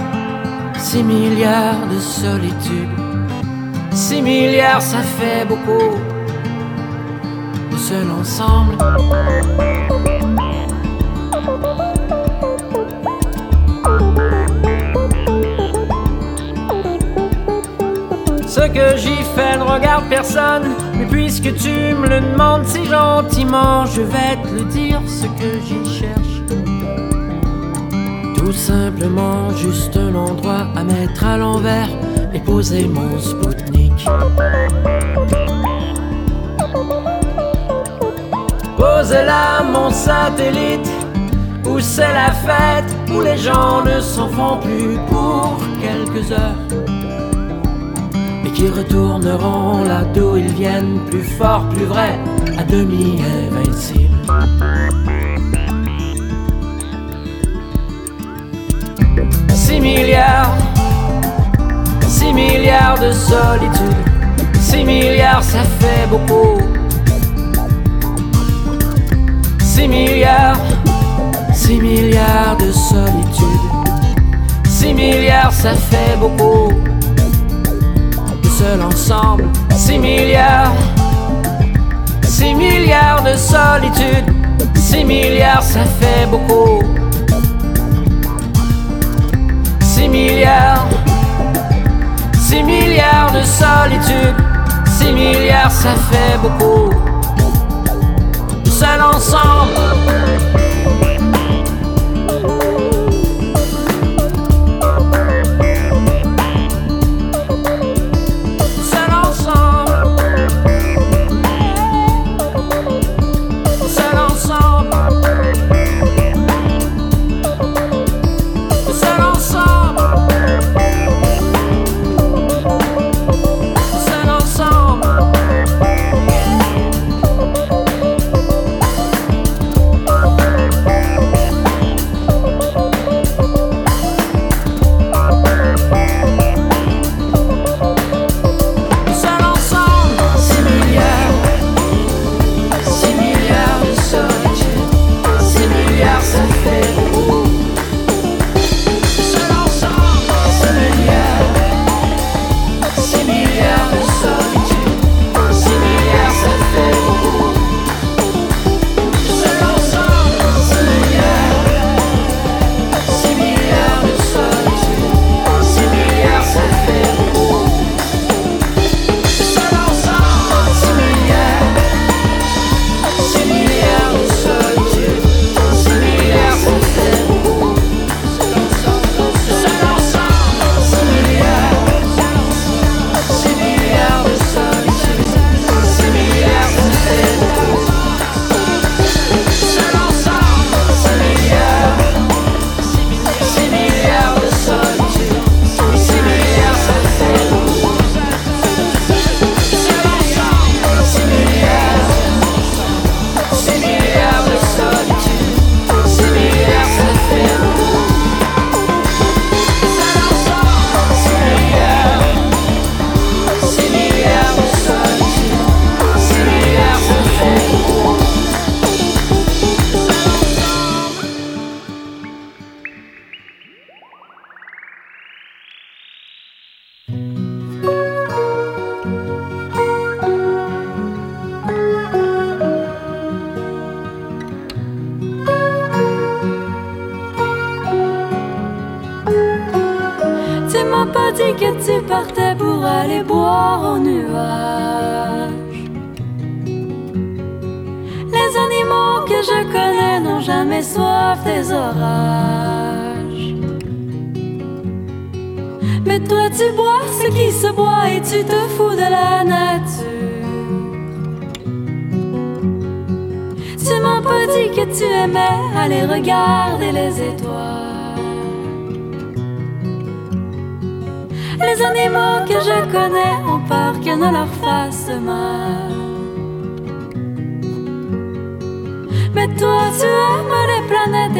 six milliards de solitude, six milliards ça fait beaucoup Ce que j'y fais ne regarde personne, mais puisque tu me le demandes si gentiment, je vais te le dire ce que j'y cherche. Tout simplement juste un endroit à mettre à l'envers et poser mon Spoutnik. Pose là mon satellite, où c'est la fête, où les gens ne s'en font plus pour quelques heures. Mais qui retourneront là d'où ils viennent, plus forts, plus vrais, à demi invincibles. Six milliards, six milliards de solitude, six milliards ça fait beaucoup. 6 milliards, 6 milliards de solitude. 6 milliards, ça fait beaucoup. Tout seul ensemble, 6 milliards, 6 milliards de solitude. 6 milliards, ça fait beaucoup. 6 milliards, 6 milliards de solitude. 6 milliards, ça fait beaucoup seul ensemble.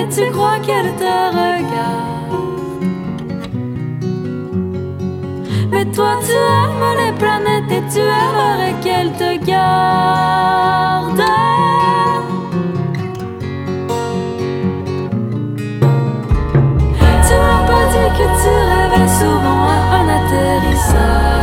tu crois qu'elle te regarde. Mais toi tu aimes les planètes et tu aimerais qu'elle te garde. Tu m'as pas dit que tu rêvais souvent à un atterrissage.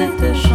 Cette chance.